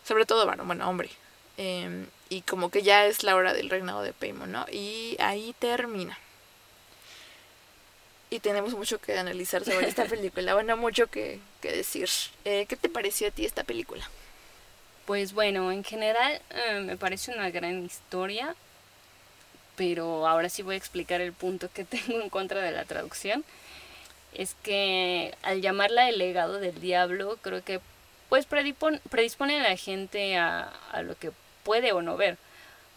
[SPEAKER 1] sobre todo bueno, bueno hombre. Em, y como que ya es la hora del reinado de Paimon, ¿no? Y ahí termina. Y tenemos mucho que analizar sobre esta película, bueno, mucho que, que decir. Eh, ¿Qué te pareció a ti esta película?
[SPEAKER 2] Pues bueno, en general eh, me parece una gran historia, pero ahora sí voy a explicar el punto que tengo en contra de la traducción. Es que al llamarla el legado del diablo, creo que pues predispone, a la gente a, lo que puede o no ver.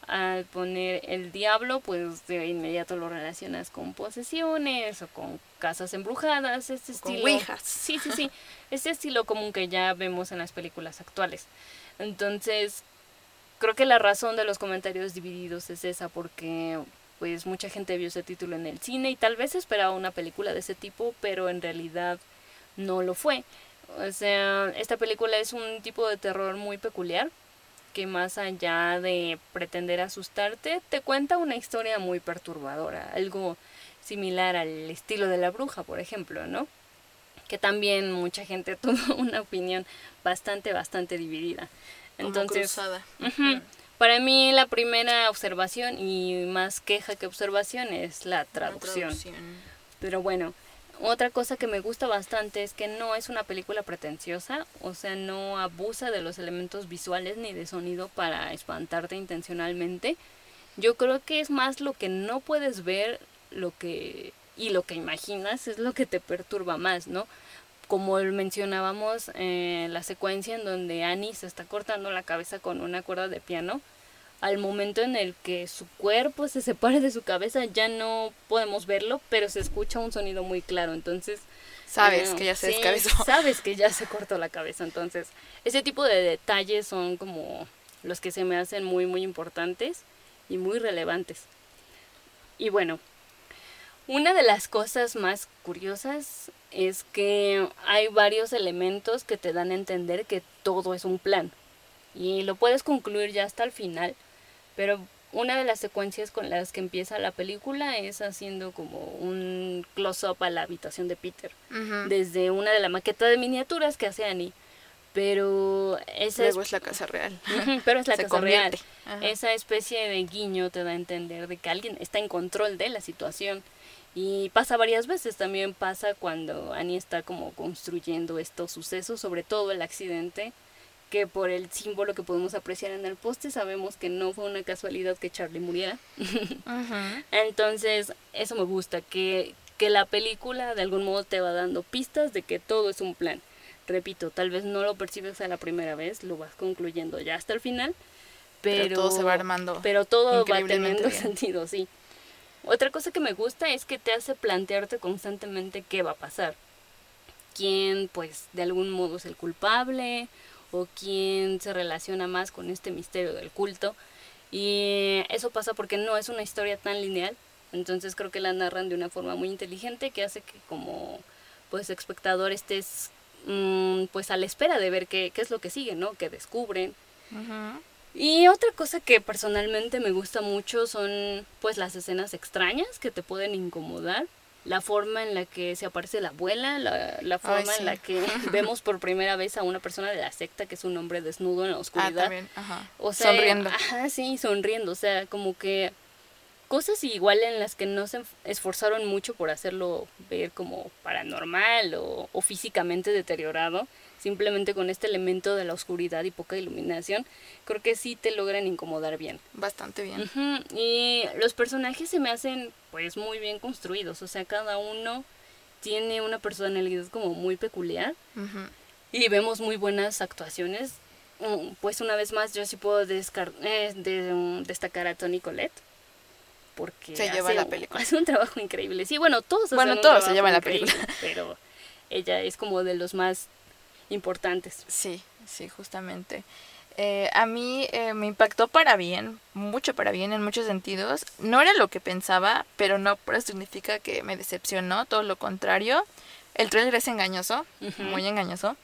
[SPEAKER 2] Al poner el diablo, pues de inmediato lo relacionas con posesiones o con casas embrujadas, este estilo. Sí, sí, sí. este estilo común que ya vemos en las películas actuales. Entonces, creo que la razón de los comentarios divididos es esa, porque pues mucha gente vio ese título en el cine y tal vez esperaba una película de ese tipo, pero en realidad no lo fue. O sea, esta película es un tipo de terror muy peculiar que más allá de pretender asustarte, te cuenta una historia muy perturbadora, algo similar al estilo de la bruja, por ejemplo, ¿no? Que también mucha gente tuvo una opinión bastante, bastante dividida.
[SPEAKER 1] Entonces,
[SPEAKER 2] Para mí la primera observación y más queja que observación es la traducción.
[SPEAKER 1] La traducción.
[SPEAKER 2] Pero bueno, otra cosa que me gusta bastante es que no es una película pretenciosa, o sea, no abusa de los elementos visuales ni de sonido para espantarte intencionalmente. Yo creo que es más lo que no puedes ver, lo que y lo que imaginas es lo que te perturba más, ¿no? Como mencionábamos, eh, la secuencia en donde Annie se está cortando la cabeza con una cuerda de piano, al momento en el que su cuerpo se separe de su cabeza ya no podemos verlo, pero se escucha un sonido muy claro, entonces...
[SPEAKER 1] Sabes
[SPEAKER 2] eh,
[SPEAKER 1] que ya se
[SPEAKER 2] sí,
[SPEAKER 1] descabezó.
[SPEAKER 2] Sabes que ya se cortó la cabeza, entonces ese tipo de detalles son como los que se me hacen muy muy importantes y muy relevantes. Y bueno, una de las cosas más curiosas es que hay varios elementos que te dan a entender que todo es un plan. Y lo puedes concluir ya hasta el final, pero una de las secuencias con las que empieza la película es haciendo como un close-up a la habitación de Peter,
[SPEAKER 1] Ujú.
[SPEAKER 2] desde una de la maqueta de miniaturas que hace Annie. Pero esa
[SPEAKER 1] Luego
[SPEAKER 2] es,
[SPEAKER 1] es la casa real.
[SPEAKER 2] Pero es la casa real.
[SPEAKER 1] Ajá.
[SPEAKER 2] Esa especie de guiño te da a entender de que alguien está en control de la situación. Y pasa varias veces, también pasa cuando Annie está como construyendo estos sucesos, sobre todo el accidente, que por el símbolo que podemos apreciar en el poste sabemos que no fue una casualidad que Charlie muriera. Entonces, eso me gusta, que, que la película de algún modo te va dando pistas de que todo es un plan. Repito, tal vez no lo percibes a la primera vez, lo vas concluyendo ya hasta el final, pero,
[SPEAKER 1] Pero todo se va armando
[SPEAKER 2] Pero todo va teniendo
[SPEAKER 1] bien.
[SPEAKER 2] sentido, sí. Otra cosa que me gusta es que te hace plantearte constantemente qué va a pasar. Quién, pues, de algún modo es el culpable o quién se relaciona más con este misterio del culto. Y eso pasa porque no es una historia tan lineal. Entonces creo que la narran de una forma muy inteligente que hace que como pues espectador estés mm, pues a la espera de ver qué, qué es lo que sigue, ¿no? Que descubren. Y otra cosa que personalmente me gusta mucho son pues las escenas extrañas que te pueden incomodar. La forma en la que se aparece la abuela, la, la forma
[SPEAKER 1] sí.
[SPEAKER 2] en la que vemos por primera vez a una persona de la secta que es un hombre desnudo en la
[SPEAKER 1] Ah,
[SPEAKER 2] oscuridad.
[SPEAKER 1] también. Ajá.
[SPEAKER 2] O sea,
[SPEAKER 1] Sonriendo.
[SPEAKER 2] Ajá, sí, sonriendo. O sea, como que cosas igual en las que no se esforzaron mucho por hacerlo ver como paranormal o, o físicamente deteriorado. Simplemente con este elemento de la oscuridad y poca iluminación, creo que sí te logran incomodar bien.
[SPEAKER 1] Bastante bien.
[SPEAKER 2] Y los personajes se me hacen pues muy bien construidos. O sea, cada uno tiene una personalidad como muy peculiar. Y vemos muy buenas actuaciones. Mm, Pues una vez más yo sí puedo eh, de- mm, destacar a Tony Collette. Porque
[SPEAKER 1] Se lleva
[SPEAKER 2] hace
[SPEAKER 1] la
[SPEAKER 2] un-
[SPEAKER 1] película.
[SPEAKER 2] Hace un trabajo increíble. Sí, bueno, todos hacen
[SPEAKER 1] Bueno,
[SPEAKER 2] un
[SPEAKER 1] todos se llevan la película.
[SPEAKER 2] Pero ella es como de los más importantes.
[SPEAKER 1] Sí, sí, justamente. Eh, a mí eh, me impactó para bien, mucho para bien en muchos sentidos. No era lo que pensaba, pero no por eso significa que me decepcionó, todo lo contrario. El trailer es engañoso, muy engañoso.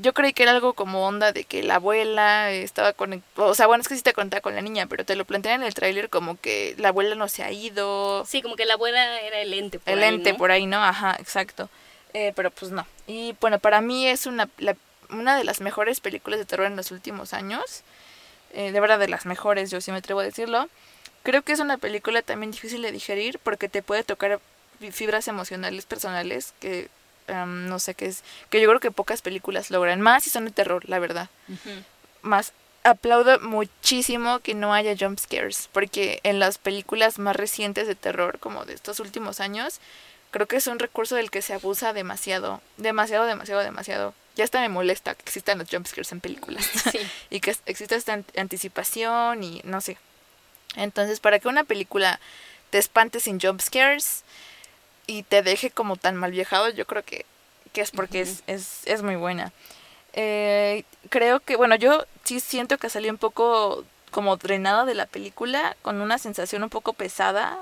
[SPEAKER 1] Yo creí que era algo como onda de que la abuela estaba conectada, o sea, bueno, es que sí te contaba con la niña, pero te lo plantean en el tráiler como que la abuela no se ha ido,
[SPEAKER 2] Sí, como que la abuela era el ente. Por
[SPEAKER 1] el
[SPEAKER 2] ahí,
[SPEAKER 1] ente
[SPEAKER 2] ¿no?
[SPEAKER 1] por ahí, ¿no? Ajá, exacto. Eh, pero pues no. Y bueno, para mí es una, la- una de las mejores películas de terror en los últimos años. Eh, de verdad, de las mejores, yo sí me atrevo a decirlo. Creo que es una película también difícil de digerir porque te puede tocar fi- fibras emocionales personales que em, no sé qué es. Que yo creo que pocas películas logran. Más si son de terror, la verdad más aplaudo muchísimo que no haya jump scares, porque en las películas más recientes de terror, como de estos últimos años, creo que es un recurso del que se abusa demasiado, demasiado, demasiado, demasiado. Ya hasta me molesta que existan los jump scares en películas
[SPEAKER 2] Sí.
[SPEAKER 1] y que exista esta an- anticipación y no sé. Entonces, para que una película te espante sin jump scares y te deje como tan mal viajado, yo creo que, que es porque es, es, es muy buena. Eh, creo que, bueno, yo sí siento que salí un poco como drenada de la película, con una sensación un poco pesada.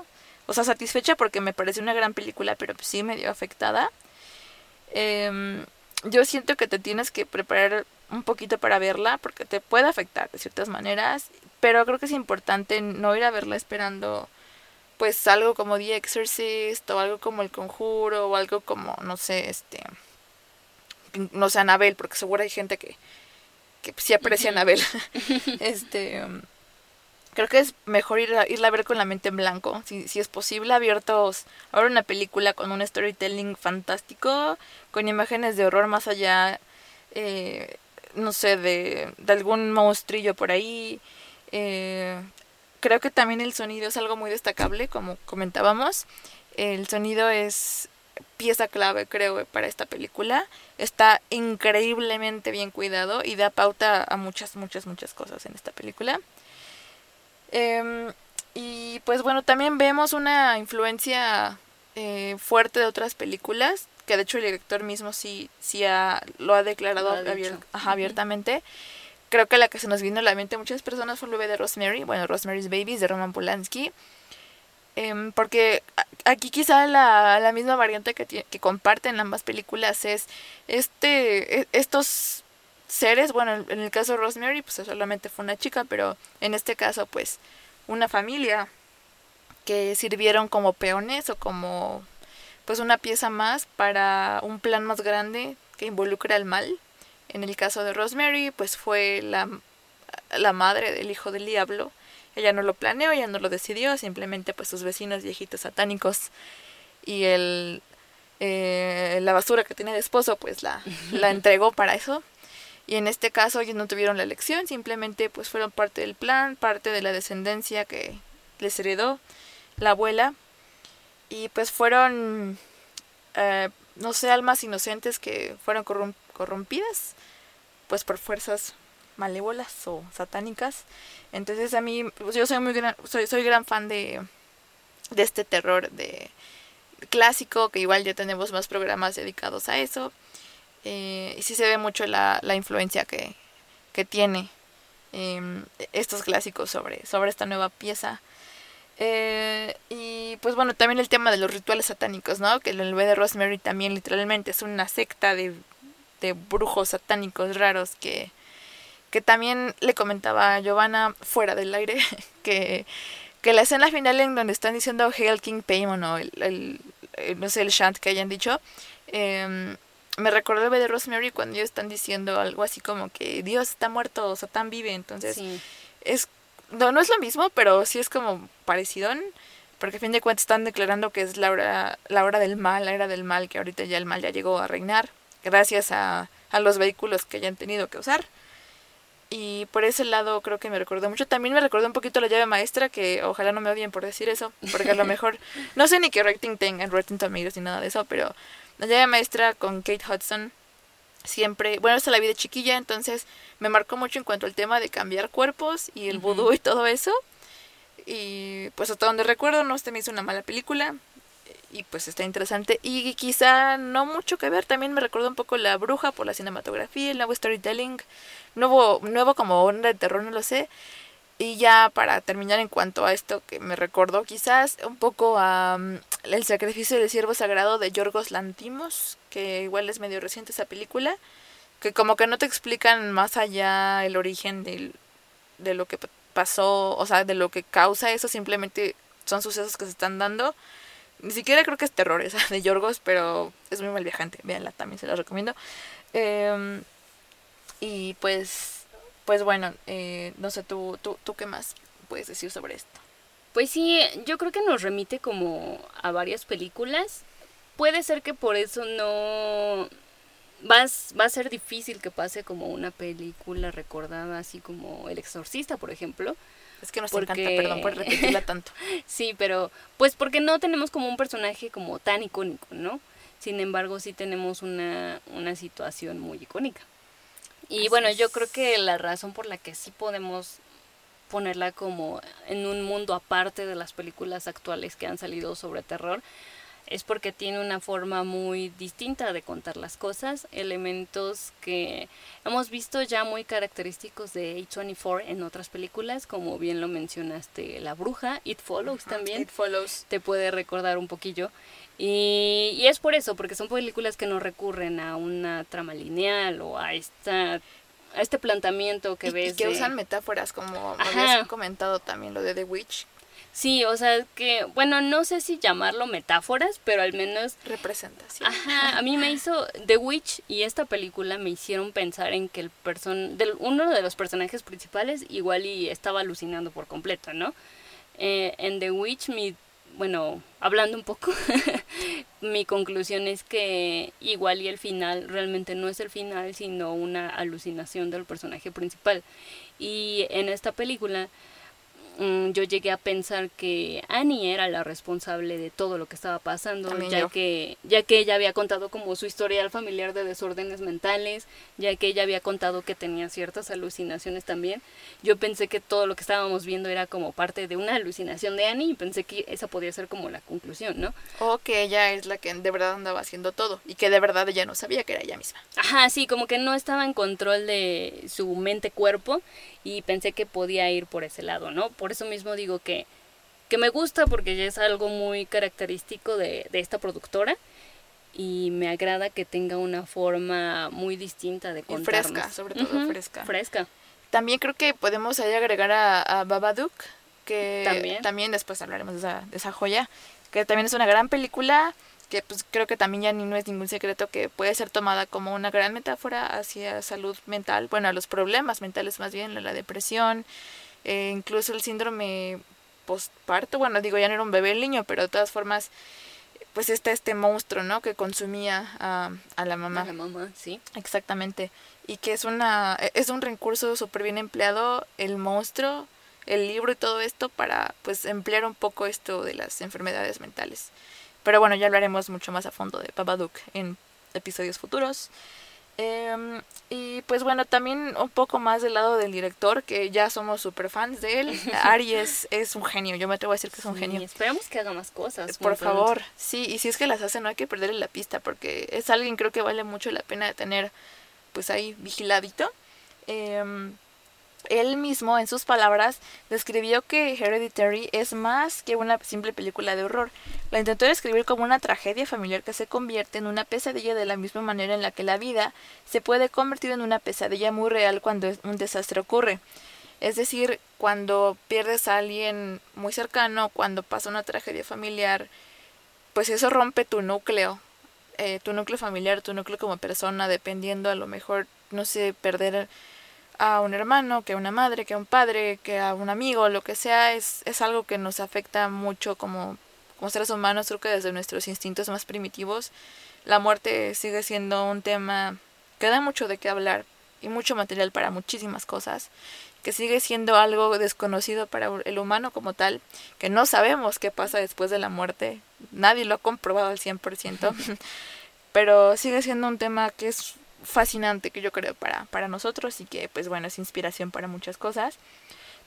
[SPEAKER 1] O sea, satisfecha porque me parece una gran película, pero pues sí medio afectada. Em, yo siento que te tienes que preparar un poquito para verla porque te puede afectar de ciertas maneras, pero creo que es importante no ir a verla esperando pues algo como The Exorcist o algo como El Conjuro o algo como no sé, este no sé, Anabel, porque seguro hay gente que que sí aprecia a. Anabel. este um, creo que es mejor ir a, irla a ver con la mente en blanco, si, si es posible, abiertos a ver una película con un storytelling fantástico, con imágenes de horror más allá, eh, no sé, de, de algún monstrillo por ahí. Eh, creo que también el sonido es algo muy destacable, como comentábamos. El sonido es pieza clave, creo, para esta película. Está increíblemente bien cuidado y da pauta a muchas, muchas, muchas cosas en esta película. Em, y pues bueno, también vemos una influencia eh, fuerte de otras películas, que de hecho el director mismo sí, sí lo ha declarado abiertamente. Creo que la que se nos vino a la mente muchas personas fue el bebé de Rosemary, bueno, Rosemary's Babies de Roman Polanski. Em, porque aquí quizá la, la misma variante que, que comparten ambas películas es este e, estos seres, bueno, en el caso de Rosemary, pues solamente fue una chica, pero en este caso, pues, una familia que sirvieron como peones o como, pues, una pieza más para un plan más grande que involucra al mal. En el caso de Rosemary, pues fue la, la madre del hijo del diablo. Ella no lo planeó, ella no lo decidió, simplemente pues sus vecinos viejitos satánicos y el, eh, la basura que tiene de esposo, pues la, la entregó para eso. Y en este caso ellos no tuvieron la elección, simplemente pues fueron parte del plan, parte de la descendencia que les heredó la abuela. Y pues fueron, eh, no sé, almas inocentes que fueron corrompidas pues por fuerzas malévolas o satánicas. Entonces a mí, pues yo soy muy gran, soy, soy gran fan de, de este terror de clásico, que igual ya tenemos más programas dedicados a eso. Eh, y sí se ve mucho la, la influencia que, que tiene em, estos clásicos sobre, sobre esta nueva pieza. Eh, y pues bueno, también el tema de los rituales satánicos, ¿no? Que el bebé de Rosemary también literalmente es una secta de, de brujos satánicos raros que, que también le comentaba a Giovanna fuera del aire que, que la escena final en donde están diciendo Hail King Paimon o el, el, no sé, el chant que hayan dicho, eh, me recordó el de Rosemary cuando ellos están diciendo algo así como que Dios está muerto, o Satán vive, entonces es no, no es lo mismo, pero sí es como parecido, porque a fin de cuentas están declarando que es la hora, la hora del mal, la era del mal, que ahorita ya el mal ya llegó a reinar, gracias a, a los vehículos que hayan tenido que usar. Y por ese lado creo que me recordó mucho. También me recordó un poquito la llave maestra, que ojalá no me odien por decir eso, porque a lo mejor, no sé ni qué rating tengan, Rotten Tomatoes ni nada de eso, pero la llave maestra con Kate Hudson siempre, bueno, esa la vi de chiquilla, entonces me marcó mucho en cuanto al tema de cambiar cuerpos y el vudú y todo eso. Y pues hasta donde recuerdo no se me hizo una mala película y pues está interesante y quizá no mucho que ver, también me recuerdo un poco La Bruja por la cinematografía, el nuevo storytelling, nuevo nuevo como onda de terror, no lo sé. Y ya para terminar en cuanto a esto que me recordó quizás un poco a mm, El sacrificio del siervo sagrado de Yorgos Lantimos, que igual es medio reciente esa película, que como que no te explican más allá el origen de, lo que pasó, o sea, de lo que causa eso, simplemente son sucesos que se están dando. Ni siquiera creo que es terror esa de Yorgos, pero es muy mal viajante, véanla, también se la recomiendo. Eh, y pues pues bueno, eh, no sé, ¿tú, tú, ¿tú qué más puedes decir sobre esto?
[SPEAKER 2] Pues sí, yo creo que nos remite como a varias películas. Puede ser que por eso no va, va a ser difícil que pase como una película recordada así como El Exorcista, por ejemplo.
[SPEAKER 1] Es que nos encanta, perdón por repetirla tanto.
[SPEAKER 2] sí, pero pues porque no tenemos como un personaje como tan icónico, ¿no? Sin embargo, sí tenemos una, una situación muy icónica. Y bueno, yo creo que la razón por la que sí podemos ponerla como en un mundo aparte de las películas actuales que han salido sobre terror es porque tiene una forma muy distinta de contar las cosas, elementos que hemos visto ya muy característicos de A24 en otras películas, como bien lo mencionaste, La Bruja, It Follows también.
[SPEAKER 1] It Follows.
[SPEAKER 2] Te puede recordar un poquillo. Y, y es por eso, porque son películas que no recurren a una trama lineal o a esta a este planteamiento que ves.
[SPEAKER 1] Y que usan metáforas, como habías comentado también lo de The Witch.
[SPEAKER 2] Sí, o sea, que, bueno, no sé si llamarlo metáforas, pero al menos...
[SPEAKER 1] Representación.
[SPEAKER 2] Ajá, a mí me hizo The Witch y esta película me hicieron pensar en que el person del, uno de los personajes principales igual y estaba alucinando por completo, ¿no? Eh, en The Witch mi bueno, hablando un poco, mi conclusión es que igual y el final realmente no es el final, sino una alucinación del personaje principal. Y en esta película Mm, yo llegué a pensar que Annie era la responsable de todo lo que estaba pasando, ya que ya que ella había contado como su historial familiar de desórdenes mentales, ya que ella había contado que tenía ciertas alucinaciones también. Yo pensé que todo lo que estábamos viendo era como parte de una alucinación de Annie y pensé que esa podía ser como la conclusión, ¿no?
[SPEAKER 1] O que ella es la que de verdad andaba haciendo todo y que de verdad ella no sabía que era ella misma.
[SPEAKER 2] Ajá, sí, como que no estaba en control de su mente-cuerpo y pensé que podía ir por ese lado, ¿no? Por eso mismo digo que, que me gusta porque ya es algo muy característico de, de esta productora y me agrada que tenga una forma muy distinta de contarnos.
[SPEAKER 1] Y fresca, sobre todo fresca.
[SPEAKER 2] Fresca.
[SPEAKER 1] También creo que podemos ahí agregar a, a Babadook, que ¿También? también después hablaremos de esa, de esa joya, que también es una gran película que pues creo que también ya ni no es ningún secreto que puede ser tomada como una gran metáfora hacia salud mental, bueno, a los problemas mentales más bien, la, depresión, eh, incluso el síndrome postparto, bueno, digo, ya no era un bebé el niño, pero de todas formas, pues está este monstruo, ¿no? Que consumía a, a la mamá.
[SPEAKER 2] A la mamá, sí.
[SPEAKER 1] Exactamente. Y que es una, es un recurso súper bien empleado, el monstruo, el libro y todo esto para, pues, emplear un poco esto de las enfermedades mentales. Pero bueno, ya hablaremos mucho más a fondo de Babadook en episodios futuros. Em, y pues bueno, también un poco más del lado del director, que ya somos super fans de él. Ari es, un genio, yo me atrevo a decir que es un genio.
[SPEAKER 2] Esperamos que haga más cosas.
[SPEAKER 1] Por favor, sí, y si es que las hace no hay que perderle la pista, porque es alguien creo que vale mucho la pena tener pues ahí vigiladito. Eh, él mismo, en sus palabras, describió que Hereditary es más que una simple película de horror. La intentó describir como una tragedia familiar que se convierte en una pesadilla de la misma manera en la que la vida se puede convertir en una pesadilla muy real cuando un desastre ocurre. Es decir, cuando pierdes a alguien muy cercano, cuando pasa una tragedia familiar, pues eso rompe tu núcleo, eh, tu núcleo familiar, tu núcleo como persona, dependiendo a lo mejor, no sé, perder a un hermano, que a una madre, que a un padre, que a un amigo, lo que sea, es, es algo que nos afecta mucho como, como seres humanos, creo que desde nuestros instintos más primitivos. La muerte sigue siendo un tema que da mucho de qué hablar y mucho material para muchísimas cosas, que sigue siendo algo desconocido para el humano como tal, que no sabemos qué pasa después de la muerte, nadie lo ha comprobado al 100%, pero sigue siendo un tema que es fascinante que yo creo para, para nosotros y que pues bueno es inspiración para muchas cosas.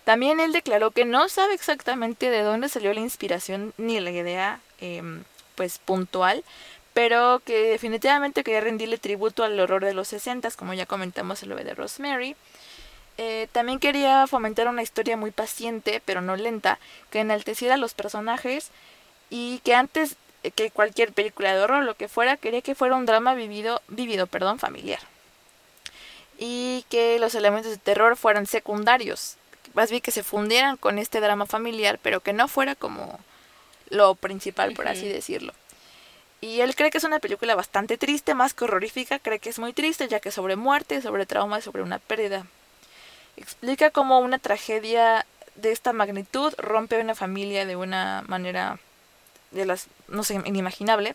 [SPEAKER 1] También él declaró que no sabe exactamente de dónde salió la inspiración ni la idea em, pues puntual, pero que definitivamente quería rendirle tributo al horror de los 60, como ya comentamos en lo de Rosemary. Eh, también quería fomentar una historia muy paciente, pero no lenta, que enalteciera a los personajes y que antes que cualquier película de horror, lo que fuera, quería que fuera un drama vivido, vivido, perdón, familiar. Y que los elementos de terror fueran secundarios, más bien que se fundieran con este drama familiar, pero que no fuera como lo principal, por así decirlo. Y él cree que es una película bastante triste, más que horrorífica, cree que es muy triste, ya que sobre muerte, sobre trauma, sobre una pérdida. Explica cómo una tragedia de esta magnitud rompe una familia de una manera de las, no sé, inimaginable.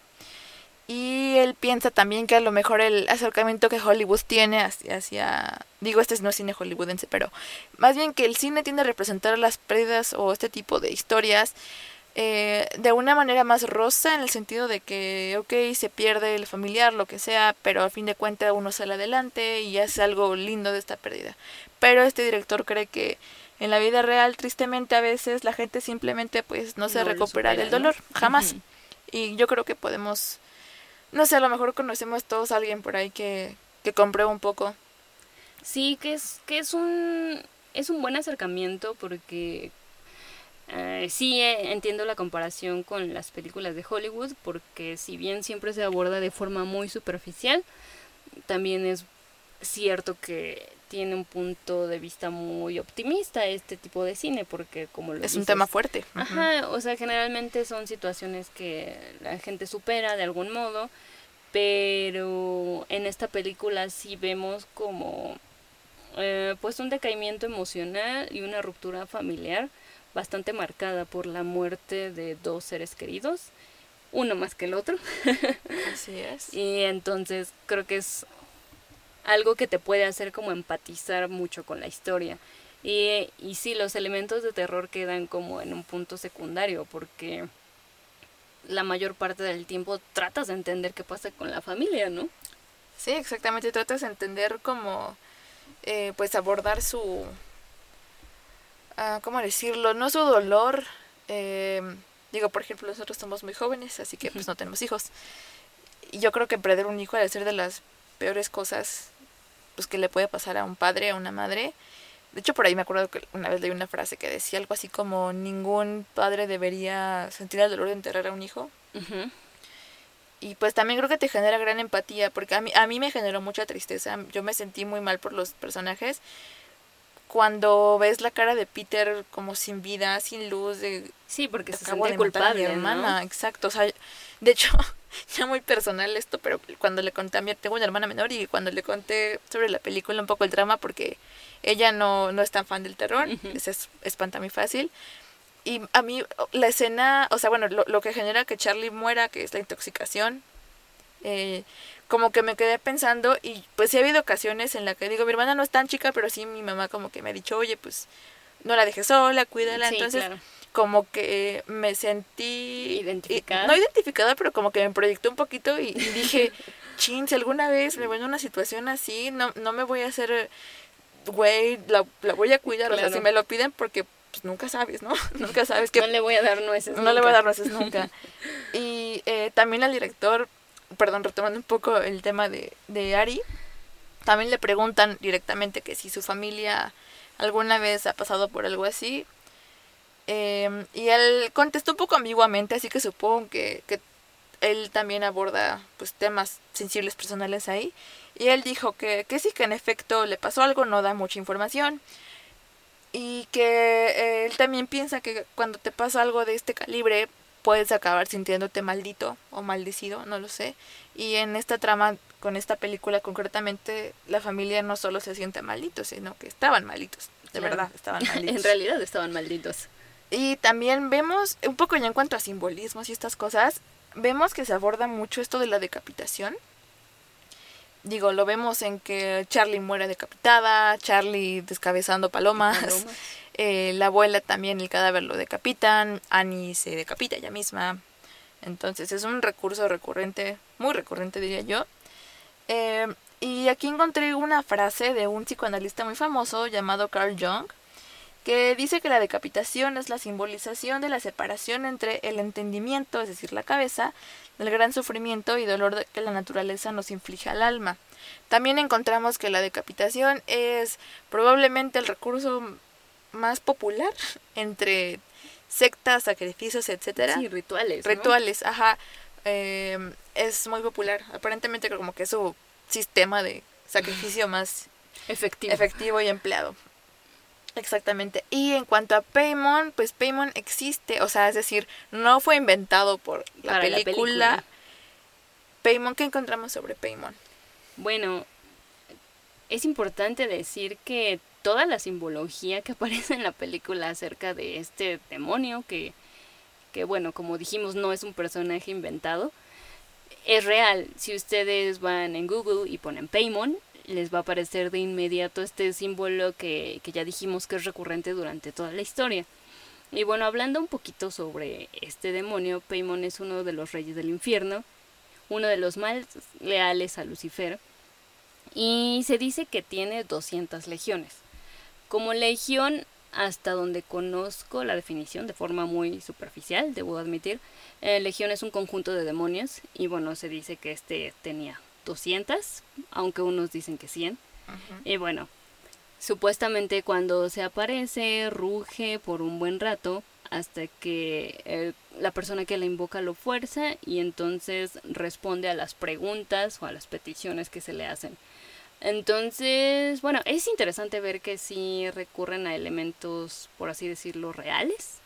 [SPEAKER 1] Y él piensa también que a lo mejor el acercamiento que Hollywood tiene hacia, digo, este no es cine hollywoodense, pero más bien que el cine tiende a representar las pérdidas o este tipo de historias eh, de una manera más rosa, en el sentido de que, ok, se pierde el familiar, lo que sea, pero a fin de cuentas uno sale adelante y hace algo lindo de esta pérdida. Pero este director cree que en la vida real, tristemente, a veces la gente simplemente pues no se recupera del dolor, jamás. Y yo creo que podemos, no sé, a lo mejor conocemos todos a alguien por ahí que, que comprueba un poco.
[SPEAKER 2] Sí, que es, que es un, es un buen acercamiento porque eh, sí eh, entiendo la comparación con las películas de Hollywood porque si bien siempre se aborda de forma muy superficial, también es cierto que tiene un punto de vista muy optimista este tipo de cine, porque como lo
[SPEAKER 1] Es un tema fuerte.
[SPEAKER 2] Ajá, o sea, generalmente son situaciones que la gente supera de algún modo, pero en esta película sí vemos como eh, pues un decaimiento emocional y una ruptura familiar bastante marcada por la muerte de dos seres queridos, uno más que el otro.
[SPEAKER 1] Así es.
[SPEAKER 2] Y entonces creo que es algo que te puede hacer como empatizar mucho con la historia. Y, y sí, los elementos de terror quedan como en un punto secundario porque la mayor parte del tiempo tratas de entender qué pasa con la familia, ¿no?
[SPEAKER 1] Sí, exactamente, tratas de entender cómo, eh, pues abordar su, ah, ¿cómo decirlo? No su dolor. Eh, digo, por ejemplo, nosotros somos muy jóvenes, así que pues no tenemos hijos. Y yo creo que perder un hijo debe ser de las peores cosas pues que le puede pasar a un padre, a una madre. De hecho, por ahí me acuerdo que una vez leí una frase que decía algo así como ningún padre debería sentir el dolor de enterrar a un hijo. Y pues también creo que te genera gran empatía, porque a mí, a mí me generó mucha tristeza. Yo me sentí muy mal por los personajes. Cuando ves la cara de Peter como sin vida, sin luz, de...
[SPEAKER 2] Sí, porque se siente culpable,
[SPEAKER 1] a mi hermana, exacto. O sea, de hecho, ya muy personal esto, pero cuando le conté a mi... Tengo una hermana menor y cuando le conté sobre la película un poco el drama, porque ella no, no es tan fan del terror, se espanta muy fácil. Y a mí la escena, o sea, bueno, lo, lo que genera que Charlie muera, que es la intoxicación, eh, como que me quedé pensando y pues sí ha habido ocasiones en las que digo, mi hermana no es tan chica, pero sí mi mamá como que me ha dicho, oye, pues no la dejes sola, cuídala. Entonces, como que me sentí...
[SPEAKER 2] Identificada.
[SPEAKER 1] no identificada, pero como que me proyectó un poquito y, dije, chin, si alguna vez me voy en una situación así, no, no me voy a hacer, güey, la, la voy a cuidar. O sea, si me lo piden porque pues nunca sabes, ¿no? nunca sabes que...
[SPEAKER 2] No le voy a dar nueces.
[SPEAKER 1] No le voy a dar nueces nunca. y eh, también al director perdón, retomando un poco el tema de, de Ari, también le preguntan directamente que si su familia alguna vez ha pasado por algo así. Em, y él contestó un poco ambiguamente, así que supongo que, que él también aborda pues temas sensibles personales ahí. Y él dijo que, que sí, que en efecto le pasó algo, no da mucha información. Y que él también piensa que cuando te pasa algo de este calibre, puedes acabar sintiéndote maldito o maldecido, no lo sé. Y en esta trama, con esta película concretamente, la familia no solo se siente maldito, sino que estaban malditos, de verdad, estaban malditos.
[SPEAKER 2] en realidad estaban malditos.
[SPEAKER 1] Y también vemos, un poco ya en cuanto a simbolismos y estas cosas, vemos que se aborda mucho esto de la decapitación. Digo, lo vemos en que Charlie muere decapitada, Charlie descabezando palomas. Eh, la abuela también el cadáver lo decapitan, Annie se decapita ella misma. Entonces es un recurso recurrente, muy recurrente diría yo. Eh, y aquí encontré una frase de un psicoanalista muy famoso llamado Carl Jung, que dice que la decapitación es la simbolización de la separación entre el entendimiento, es decir, la cabeza, del gran sufrimiento y dolor que la naturaleza nos inflige al alma. También encontramos que la decapitación es probablemente el recurso más popular entre sectas, sacrificios, etcétera.
[SPEAKER 2] Sí, rituales.
[SPEAKER 1] Rituales, ajá. Em, es muy popular. Aparentemente como que es su sistema de sacrificio más
[SPEAKER 2] efectivo.
[SPEAKER 1] efectivo y empleado. Exactamente. Y en cuanto a Paymon, pues Paymon existe, o sea, es decir, no fue inventado por la, película. la película. Paymon, ¿qué encontramos sobre Paymon?
[SPEAKER 2] Bueno, es importante decir que toda la simbología que aparece en la película acerca de este demonio que, que bueno, como dijimos, no es un personaje inventado, es real. Si ustedes van en Google y ponen Paymon, les va a aparecer de inmediato este símbolo que, que ya dijimos que es recurrente durante toda la historia. Y bueno, hablando un poquito sobre este demonio, Paymon es uno de los reyes del infierno, uno de los más leales a Lucifer, y se dice que tiene 200 legiones. Como legión, hasta donde conozco la definición de forma muy superficial, debo admitir, eh, legión es un conjunto de demonios y bueno, se dice que este tenía 200, aunque unos dicen que 100. Y bueno, supuestamente cuando se aparece, ruge por un buen rato hasta que la persona que la invoca lo fuerza y entonces responde a las preguntas o a las peticiones que se le hacen. Entonces, bueno, es interesante ver que sí recurren a elementos, por así decirlo, reales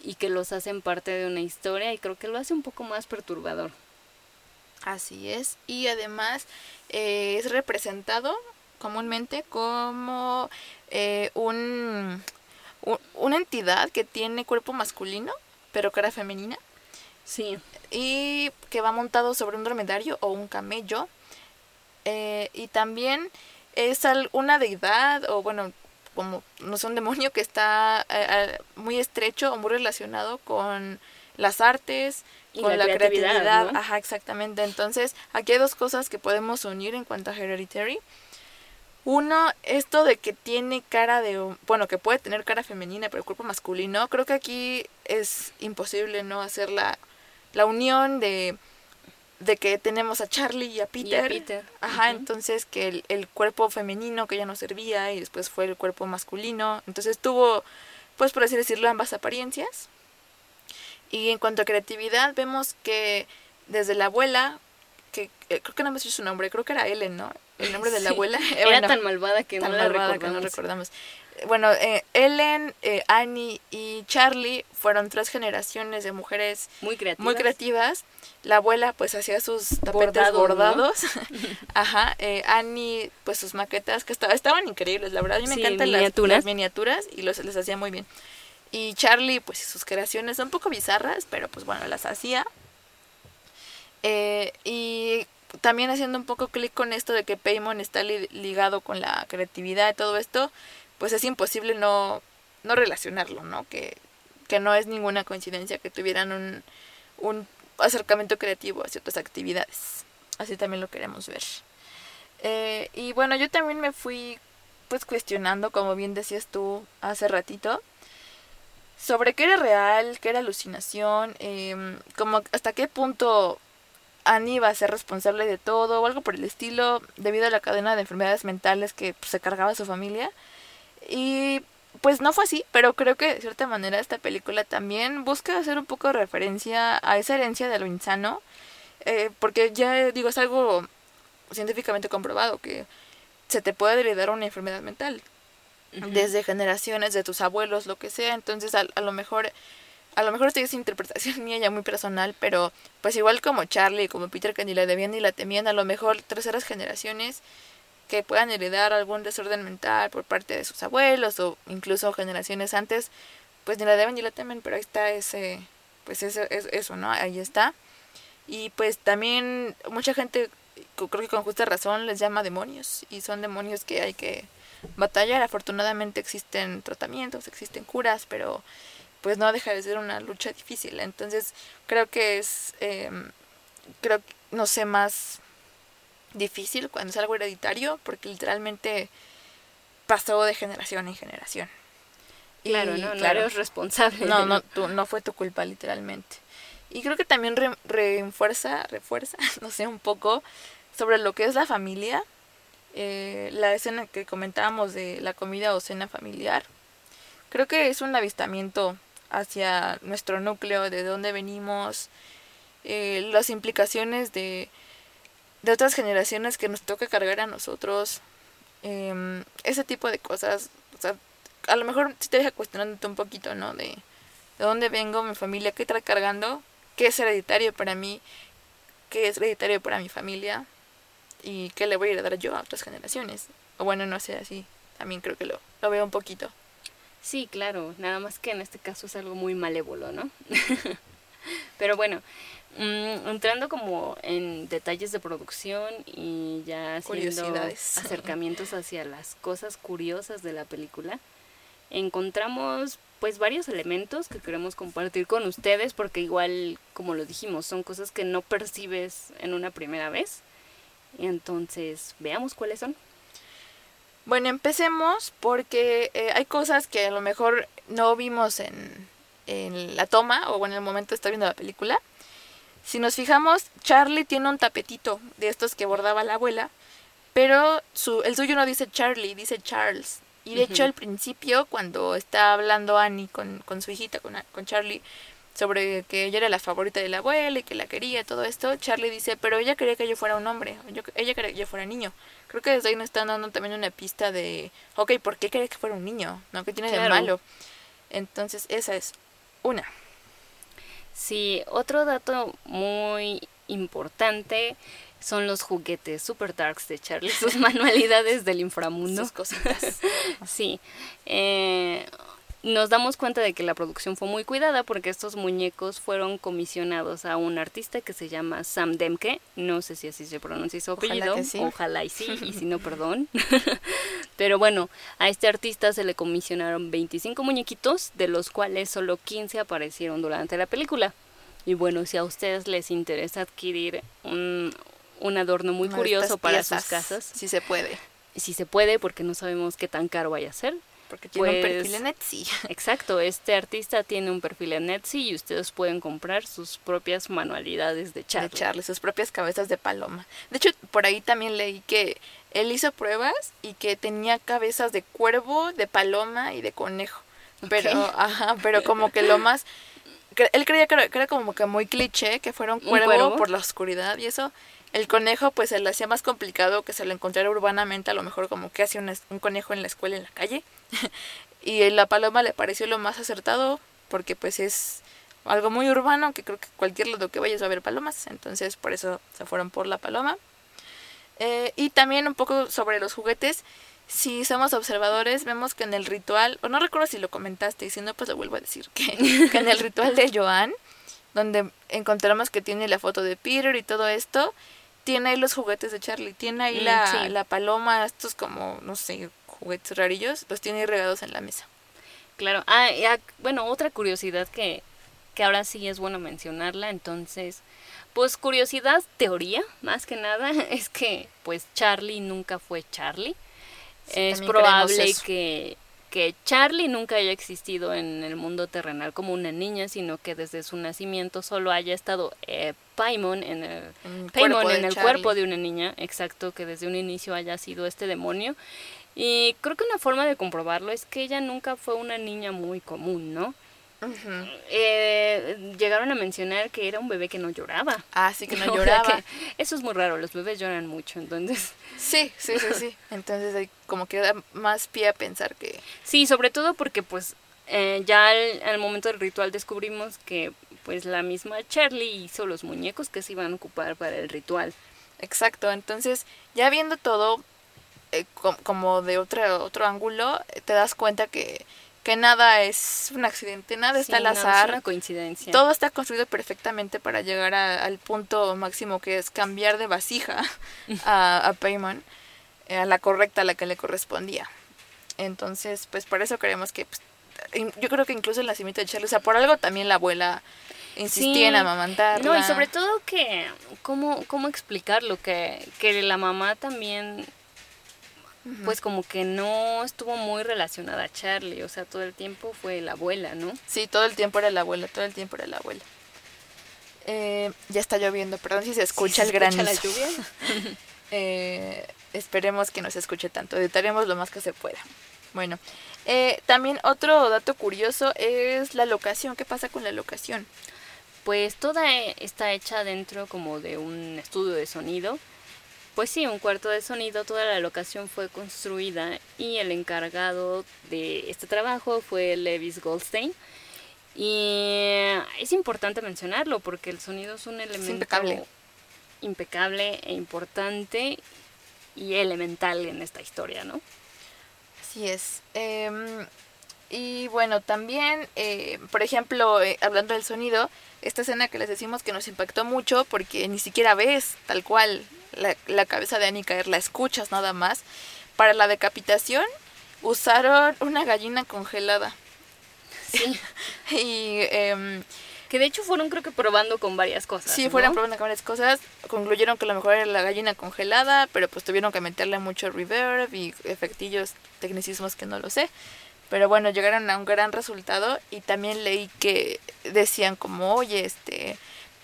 [SPEAKER 2] y que los hacen parte de una historia y creo que lo hace un poco más perturbador.
[SPEAKER 1] Así es, y además eh, es representado comúnmente como eh, un, una entidad que tiene cuerpo masculino, pero cara femenina.
[SPEAKER 2] Sí.
[SPEAKER 1] Y que va montado sobre un dromedario o un camello. Eh, y también es una deidad, o bueno, como no sé, un demonio que está muy estrecho o muy relacionado con las artes, con la, creatividad. Ajá, exactamente. Entonces, aquí hay dos cosas que podemos unir en cuanto a Hereditary. Uno, esto de que tiene cara de, bueno, que puede tener cara femenina, pero el cuerpo masculino, creo que aquí es imposible no hacer la, la unión de, de que tenemos a Charlie y a Peter.
[SPEAKER 2] Peter.
[SPEAKER 1] Ajá, entonces que el, el, cuerpo femenino que ya no servía y después fue el cuerpo masculino. Entonces tuvo, pues por así decirlo, ambas apariencias. Y en cuanto a creatividad, vemos que desde la abuela, que eh, creo que no me sé su nombre, creo que era Ellen, ¿no? El nombre de la abuela.
[SPEAKER 2] Era tan malvada que no la. Que no
[SPEAKER 1] recordamos. Bueno, eh, Ellen, eh, Annie y Charlie fueron tres generaciones de mujeres
[SPEAKER 2] muy creativas.
[SPEAKER 1] Muy creativas. La abuela pues hacía sus tapetes bordados. Ajá. Eh, Annie pues sus maquetas que estaban, estaban increíbles, la verdad. A mí me encantan Las, miniaturas y los, les hacía muy bien. Y Charlie, pues sus creaciones un poco bizarras, pero pues bueno, las hacía. Eh, y también haciendo un poco clic con esto de que Paymon está ligado con la creatividad y todo esto, pues es imposible no, no relacionarlo, ¿no? Que, que no es ninguna coincidencia que tuvieran un, un acercamiento creativo a ciertas actividades. Así también lo queremos ver. Eh, y bueno, yo también me fui pues cuestionando, como bien decías tú hace ratito, sobre qué era real, qué era alucinación, eh, como hasta qué punto Annie iba a ser responsable de todo o algo por el estilo debido a la cadena de enfermedades mentales que pues, se cargaba su familia. Y pues no fue así, pero creo que de cierta manera esta película también busca hacer un poco de referencia a esa herencia de lo insano, eh, porque ya digo, es algo científicamente comprobado que se te puede heredar una enfermedad mental desde generaciones de tus abuelos, lo que sea. Entonces, a, lo mejor, a lo mejor estoy esa interpretación mía ya muy personal, pero pues igual como Charlie, como Peter que ni la debían ni la temían, a lo mejor terceras generaciones que puedan heredar algún desorden mental por parte de sus abuelos o incluso generaciones antes, pues ni la deben ni la temen, pero ahí está ese, pues eso, eso ¿no? Ahí está. Y pues también mucha gente, creo que con justa razón, les llama demonios y son demonios que hay que batallar. Afortunadamente existen tratamientos, existen curas, pero pues no deja de ser una lucha difícil. Entonces creo que es, em, creo, no sé, más difícil cuando es algo hereditario, porque literalmente pasó de generación en generación.
[SPEAKER 2] Claro, no, no eres responsable.
[SPEAKER 1] No, no, no fue tu culpa, literalmente. Y creo que también refuerza, refuerza, no sé, un poco sobre lo que es la familia eh, la escena que comentábamos de la comida o cena familiar. Creo que es un avistamiento hacia nuestro núcleo, de dónde venimos, eh, las implicaciones de, de otras generaciones que nos toca cargar a nosotros, em, ese tipo de cosas. O sea, a lo mejor si te deja cuestionándote un poquito, ¿no? De, de dónde vengo, mi familia, qué trae cargando, qué es hereditario para mí, qué es hereditario para mi familia, y qué le voy a ir a dar yo a otras generaciones. O bueno, no sé, así también creo que lo, lo veo un poquito.
[SPEAKER 2] Sí, claro, nada más que en este caso es algo muy malévolo, ¿no? Pero bueno, mm, entrando como en detalles de producción y ya haciendo acercamientos hacia las cosas curiosas de la película, encontramos pues varios elementos que queremos compartir con ustedes porque igual como lo dijimos son cosas que no percibes en una primera vez entonces, veamos cuáles son.
[SPEAKER 1] Bueno, empecemos porque eh, hay cosas que a lo mejor no vimos en, en la toma o en el momento de estar viendo la película. Si nos fijamos, Charlie tiene un tapetito de estos que bordaba la abuela, pero su, el suyo no dice Charlie, dice Charles. Y de hecho al principio, cuando está hablando Annie con, con su hijita, con, con Charlie, sobre que ella era la favorita de la abuela y que la quería, todo esto, Charlie dice, pero ella quería que yo fuera un hombre, yo, ella quería que yo fuera niño. Creo que desde ahí nos están dando también una pista de, ok, ¿por qué quería que fuera un niño? ¿No? ¿Qué tiene de malo? Entonces, esa es una.
[SPEAKER 2] Sí, otro dato muy importante son los juguetes Super Darks de Charlie, sus manualidades del inframundo.
[SPEAKER 1] Sus cositas.
[SPEAKER 2] sí. Eh, nos damos cuenta de que la producción fue muy cuidada porque estos muñecos fueron comisionados a un artista que se llama Sam Demke, no sé si así se pronuncia su apellido, ojalá, y sí, y si no, perdón. Pero bueno, a este artista se le comisionaron 25 muñequitos, de los cuales solo 15 aparecieron durante la película. Y bueno, si a ustedes les interesa adquirir un, un adorno muy curioso para sus casas.
[SPEAKER 1] Si se puede.
[SPEAKER 2] Si se puede, porque no sabemos qué tan caro vaya a ser.
[SPEAKER 1] Porque tiene un perfil en Etsy.
[SPEAKER 2] Exacto, este artista tiene un perfil en Etsy y ustedes pueden comprar sus propias manualidades de Charlie.
[SPEAKER 1] De Charlie, sus propias cabezas de paloma. De hecho, por ahí también leí que él hizo pruebas y que tenía cabezas de cuervo, de paloma y de conejo. Pero, ajá, pero como que lo más él creía que era, como que muy cliché que fuera un cuervo, por la oscuridad y eso. El conejo pues se le hacía más complicado que se lo encontrara urbanamente, a lo mejor como que hacía un, un conejo en la escuela en la calle. y la paloma le pareció lo más acertado porque pues es algo muy urbano que creo que cualquier lado que vayas a ver palomas, entonces por eso se fueron por la paloma. Eh, y también un poco sobre los juguetes, si somos observadores, vemos que en el ritual, o no recuerdo si lo comentaste, y si no, pues lo vuelvo a decir, que, que en el ritual de Joan, donde encontramos que tiene la foto de Peter y todo esto, tiene ahí los juguetes de Charlie, tiene ahí mm, la, la paloma, estos como, no sé, juguetes rarillos, los tiene regados en la mesa.
[SPEAKER 2] Claro, ah, bueno, otra curiosidad que, que ahora sí es bueno mencionarla, entonces, pues curiosidad, teoría, más que nada, es que pues Charlie nunca fue Charlie es probable que, que Charlie nunca haya existido en el mundo terrenal como una niña, sino que desde su nacimiento solo haya estado eh, Paimon en el, Paimon en el cuerpo de una niña, exacto, que desde un inicio haya sido este demonio. Y creo que una forma de comprobarlo es que ella nunca fue una niña muy común, ¿no? eh, llegaron a mencionar que era un bebé que no lloraba.
[SPEAKER 1] Ah, sí, que no lloraba.
[SPEAKER 2] eso es muy raro, los bebés lloran mucho, entonces.
[SPEAKER 1] Sí, sí, sí, sí. Entonces hay como que da más pie a pensar que...
[SPEAKER 2] Sí, sobre todo porque pues eh, ya al, momento del ritual descubrimos que pues la misma Charlie hizo los muñecos que se iban a ocupar para el ritual.
[SPEAKER 1] Exacto, entonces ya viendo todo eh, como de otro, otro ángulo, te das cuenta que que nada es un accidente, nada está al azar.
[SPEAKER 2] es una coincidencia.
[SPEAKER 1] Todo está construido perfectamente para llegar al punto máximo que es cambiar de vasija a, a Paymon, eh, a la correcta, a la que le correspondía. Entonces, pues por eso creemos que, pues, yo creo que incluso el nacimiento de Charlie, o sea, por algo también la abuela insistía en amamantarla.
[SPEAKER 2] No, y sobre todo que, ¿cómo, cómo explicarlo? Que, que la mamá también pues como que no estuvo muy relacionada a Charlie, o sea, todo el tiempo fue la abuela, ¿no?
[SPEAKER 1] Sí, todo el tiempo era la abuela, todo el tiempo era la abuela. Eh, ya está lloviendo, perdón si se escucha el granizo. la lluvia? eh, esperemos que no se escuche tanto, editaremos lo más que se pueda. Bueno, eh, también otro dato curioso es la locación. ¿Qué pasa con la locación?
[SPEAKER 2] Pues toda está hecha dentro como de un estudio de sonido pues sí, un cuarto de sonido, toda la locación fue construida y el encargado de este trabajo fue Levis Goldstein. Y es importante mencionarlo porque el sonido es un elemento
[SPEAKER 1] impecable.
[SPEAKER 2] impecable e importante y elemental en esta historia, ¿no?
[SPEAKER 1] Así es. Em, y bueno, también, eh, por ejemplo, eh, hablando del sonido, esta escena que les decimos que nos impactó mucho porque ni siquiera ves tal cual la, cabeza de Annie caer, la escuchas nada más. Para la decapitación usaron una gallina congelada.
[SPEAKER 2] Sí.
[SPEAKER 1] y em,
[SPEAKER 2] que de hecho fueron creo que probando con varias cosas.
[SPEAKER 1] Sí, fueron probando con varias cosas. Concluyeron que lo mejor era la gallina congelada, pero pues tuvieron que meterle mucho reverb y efectillos, tecnicismos que no lo sé. Pero bueno, llegaron a un gran resultado y también leí que decían como, oye, este,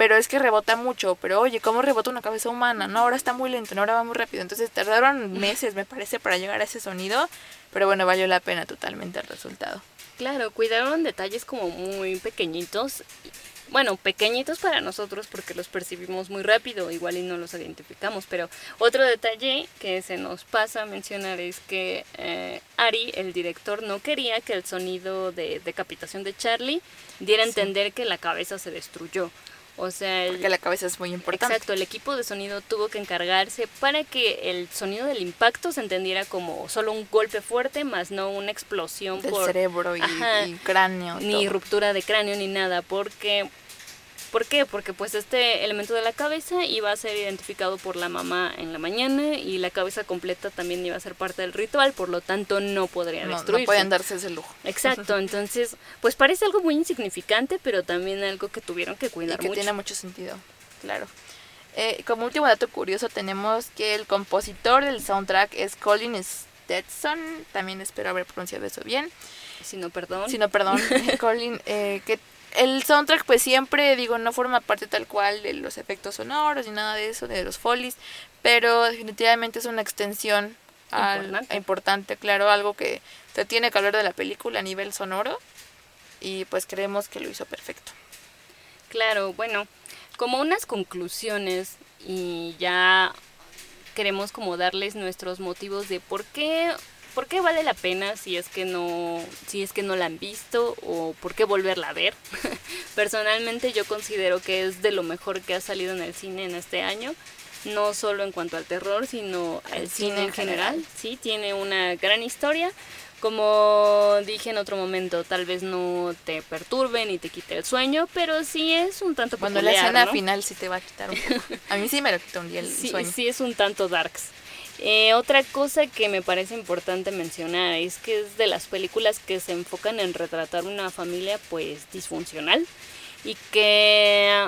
[SPEAKER 1] pero es que rebota mucho, pero oye, ¿cómo rebota una cabeza humana? No, ahora está muy lento, no, ahora va muy rápido. Entonces tardaron meses, me parece, para llegar a ese sonido, pero bueno, valió la pena totalmente el resultado.
[SPEAKER 2] Claro, cuidaron detalles como muy pequeñitos bueno, pequeñitos para nosotros porque los percibimos muy rápido, igual y no los identificamos, pero otro detalle que se nos pasa a mencionar es que eh, Ari, el director, no quería que el sonido de decapitación de Charlie diera a entender que la cabeza se destruyó. O sea,
[SPEAKER 1] Porque la cabeza es muy importante.
[SPEAKER 2] Exacto, el equipo de sonido tuvo que encargarse para que el sonido del impacto se entendiera como solo un golpe fuerte, más no una explosión
[SPEAKER 1] Del
[SPEAKER 2] por
[SPEAKER 1] cerebro y,
[SPEAKER 2] Ajá.
[SPEAKER 1] y cráneo. y
[SPEAKER 2] ni
[SPEAKER 1] todo.
[SPEAKER 2] ruptura de cráneo ni nada, porque ¿Por qué? Porque pues este elemento de la cabeza iba a ser identificado por la mamá en la mañana y la cabeza completa también iba a ser parte del ritual, por lo tanto no podría
[SPEAKER 1] No, no pueden darse ese lujo.
[SPEAKER 2] Exacto, entonces pues parece algo muy insignificante, pero también algo que tuvieron que
[SPEAKER 1] Y
[SPEAKER 2] cuidar
[SPEAKER 1] que
[SPEAKER 2] mucho.
[SPEAKER 1] tiene mucho sentido, claro. Eh, como último dato curioso tenemos que el compositor del soundtrack es Colin Stetson, también espero haber pronunciado eso bien,
[SPEAKER 2] Si no, perdón.
[SPEAKER 1] si no, perdón, Colin, eh, que el soundtrack pues siempre, digo, no forma parte tal cual de los efectos sonoros ni nada de eso, de los folies, pero definitivamente es una extensión al-
[SPEAKER 2] Importante.
[SPEAKER 1] importante, claro, algo que se tiene que hablar de la película a nivel sonoro y pues creemos que lo hizo perfecto.
[SPEAKER 2] Claro, bueno, como unas conclusiones y ya queremos como darles nuestros motivos de por qué por qué vale la pena si es que no si es que no la han visto o por qué volverla a ver. Personalmente yo considero que es de lo mejor que ha salido en el cine en este año, no solo en cuanto al terror, sino
[SPEAKER 1] Al cine
[SPEAKER 2] cine
[SPEAKER 1] en
[SPEAKER 2] en general.
[SPEAKER 1] general.
[SPEAKER 2] Sí, tiene una gran historia. Como dije en otro momento, tal vez no te perturbe ni te quite el sueño, pero sí es un tanto
[SPEAKER 1] Cuando la escena
[SPEAKER 2] ¿no?
[SPEAKER 1] final sí te va a quitar un poco. A mí sí me lo quitó un día el
[SPEAKER 2] sí,
[SPEAKER 1] sueño.
[SPEAKER 2] sí es un tanto darks. Eh, otra cosa que me parece importante mencionar es que es de las películas que se enfocan en retratar una familia pues disfuncional y que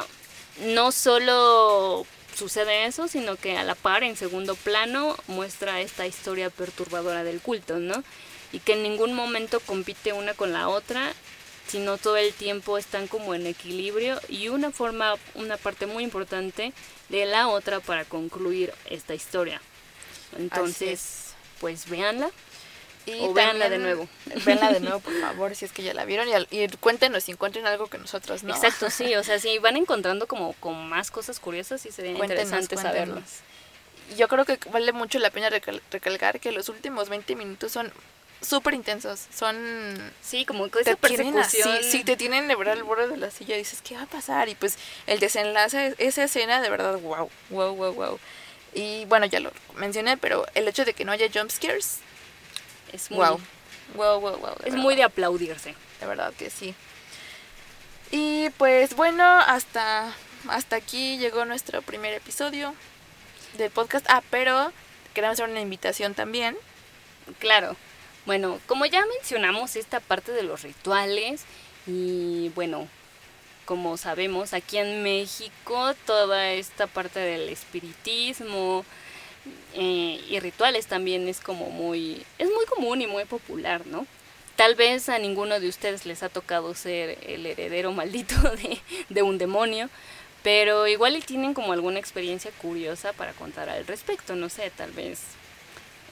[SPEAKER 2] no solo sucede eso, sino que a la par en segundo plano muestra esta historia perturbadora del culto, ¿no? Y que en ningún momento compite una con la otra, sino todo el tiempo están como en equilibrio y una forma, una parte muy importante de la otra para concluir esta historia. Entonces,
[SPEAKER 1] es.
[SPEAKER 2] pues véanla.
[SPEAKER 1] Y
[SPEAKER 2] o véanla de nuevo.
[SPEAKER 1] Véanla de nuevo, por favor, si es que ya la vieron. Y, y cuéntenos si encuentren algo que nosotros no.
[SPEAKER 2] Exacto, sí, o sea, si van encontrando como con más cosas curiosas, sí sería
[SPEAKER 1] Cuéntenos,
[SPEAKER 2] interesante
[SPEAKER 1] cuéntenos.
[SPEAKER 2] saberlas.
[SPEAKER 1] Yo creo que vale mucho la pena recal- recalcar que los últimos 20 minutos son súper intensos. Son.
[SPEAKER 2] Sí, como que esa persecución.
[SPEAKER 1] sí, te tienen de verdad al borde de la silla y dices, ¿qué va a pasar? Y pues el desenlace, esa escena de verdad, wow, wow, wow, wow. Y bueno, ya lo mencioné, pero el hecho de que no haya jump scares,
[SPEAKER 2] es muy,
[SPEAKER 1] wow, wow, wow, wow.
[SPEAKER 2] es muy de aplaudirse.
[SPEAKER 1] De verdad que sí. Y pues bueno, hasta, hasta aquí llegó nuestro primer episodio del podcast. Ah, pero queremos hacer una invitación también.
[SPEAKER 2] Claro. Bueno, como ya mencionamos esta parte de los rituales y bueno, como sabemos, aquí en México toda esta parte del espiritismo eh, y rituales también es como muy, es muy común y muy popular, ¿no? Tal vez a ninguno de ustedes les ha tocado ser el heredero maldito de, de un demonio, pero igual tienen como alguna experiencia curiosa para contar al respecto, no sé, tal vez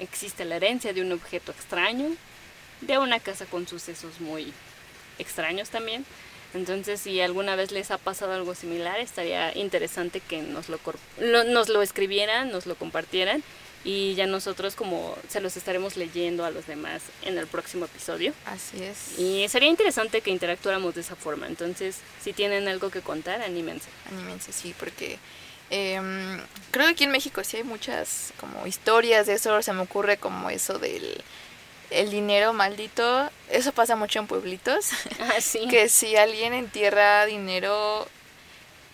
[SPEAKER 2] existe la herencia de un objeto extraño, de una casa con sucesos muy extraños también. Entonces, si alguna vez les ha pasado algo similar, estaría interesante que nos lo, lo- nos lo escribieran, nos lo compartieran y ya nosotros como se los estaremos leyendo a los demás en el próximo episodio.
[SPEAKER 1] Así es.
[SPEAKER 2] Y sería interesante que interactuáramos de esa forma. Entonces, si tienen algo que contar, anímense.
[SPEAKER 1] Anímense, sí, porque em, creo que aquí en México sí hay muchas como historias de eso. Se me ocurre como eso del el dinero maldito. Eso pasa mucho en pueblitos.
[SPEAKER 2] Ah, sí.
[SPEAKER 1] que si alguien entierra dinero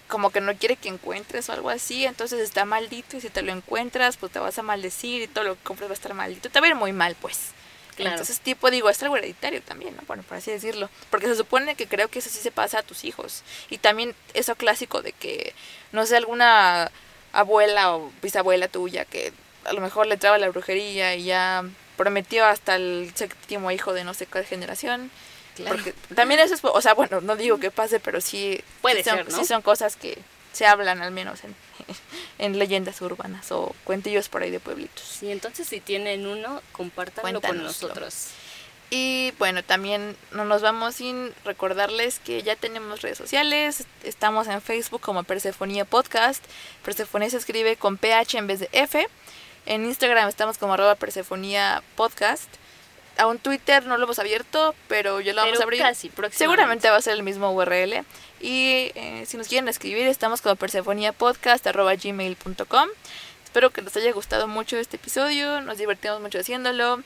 [SPEAKER 1] como que no quiere que encuentres o algo así, entonces está maldito y si te lo encuentras, pues te vas a maldecir y todo lo que compres va a estar maldito. Te va a ir muy mal, pues.
[SPEAKER 2] Claro.
[SPEAKER 1] Entonces, tipo, digo, es algo hereditario también, ¿no? Bueno, por así decirlo. Porque se supone que creo que eso sí se pasa a tus hijos. Y también eso clásico de que, no sé, alguna abuela o bisabuela tuya que a lo mejor le traba la brujería y ya prometió hasta el séptimo hijo de no sé qué generación.
[SPEAKER 2] Claro.
[SPEAKER 1] Porque también eso es, o sea, bueno, no digo que pase, pero sí,
[SPEAKER 2] Puede
[SPEAKER 1] sí son,
[SPEAKER 2] ser, ¿no?
[SPEAKER 1] sí son cosas que se hablan al menos en, en leyendas urbanas o cuentillos por ahí de pueblitos.
[SPEAKER 2] Sí, entonces si tienen uno, compártanlo con nosotros.
[SPEAKER 1] Y bueno, también no nos vamos sin recordarles que ya tenemos redes sociales. Estamos en Facebook como Persefonía Podcast. Persefonía se escribe con PH en vez de F. En Instagram estamos como arroba Persefonía Podcast. Aún Twitter no lo hemos abierto, pero ya lo vamos a abrir.
[SPEAKER 2] casi.
[SPEAKER 1] Seguramente va a ser el mismo URL. Y eh, si nos quieren escribir, estamos como persefoniapodcast.gmail.com. Espero que les haya gustado mucho este episodio. Nos divertimos mucho haciéndolo.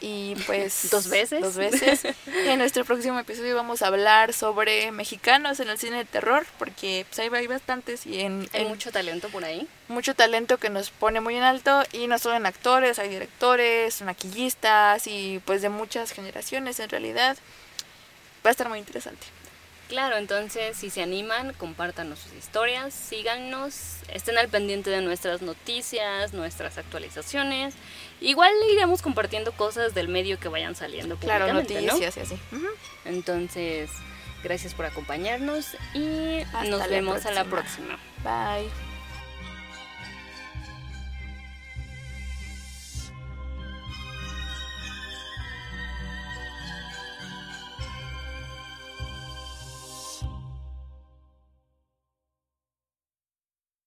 [SPEAKER 1] Y pues...
[SPEAKER 2] ¿Dos veces?
[SPEAKER 1] Dos veces. En nuestro próximo episodio vamos a hablar sobre mexicanos en el cine de terror. Porque pues, hay, hay bastantes y en,
[SPEAKER 2] Hay
[SPEAKER 1] en
[SPEAKER 2] mucho talento por ahí.
[SPEAKER 1] mucho talento que nos pone muy en alto y no solo en actores, hay directores, maquillistas y pues de muchas generaciones en realidad. Va a estar muy interesante.
[SPEAKER 2] Claro, entonces si se animan, compártanos sus historias, síganos, estén al pendiente de nuestras noticias, nuestras actualizaciones. Igual iremos compartiendo cosas del medio que vayan saliendo
[SPEAKER 1] Claro,
[SPEAKER 2] públicamente, ¿no?
[SPEAKER 1] noticias y así.
[SPEAKER 2] Entonces, gracias por acompañarnos y
[SPEAKER 1] Hasta
[SPEAKER 2] nos vemos a la próxima.
[SPEAKER 1] Bye.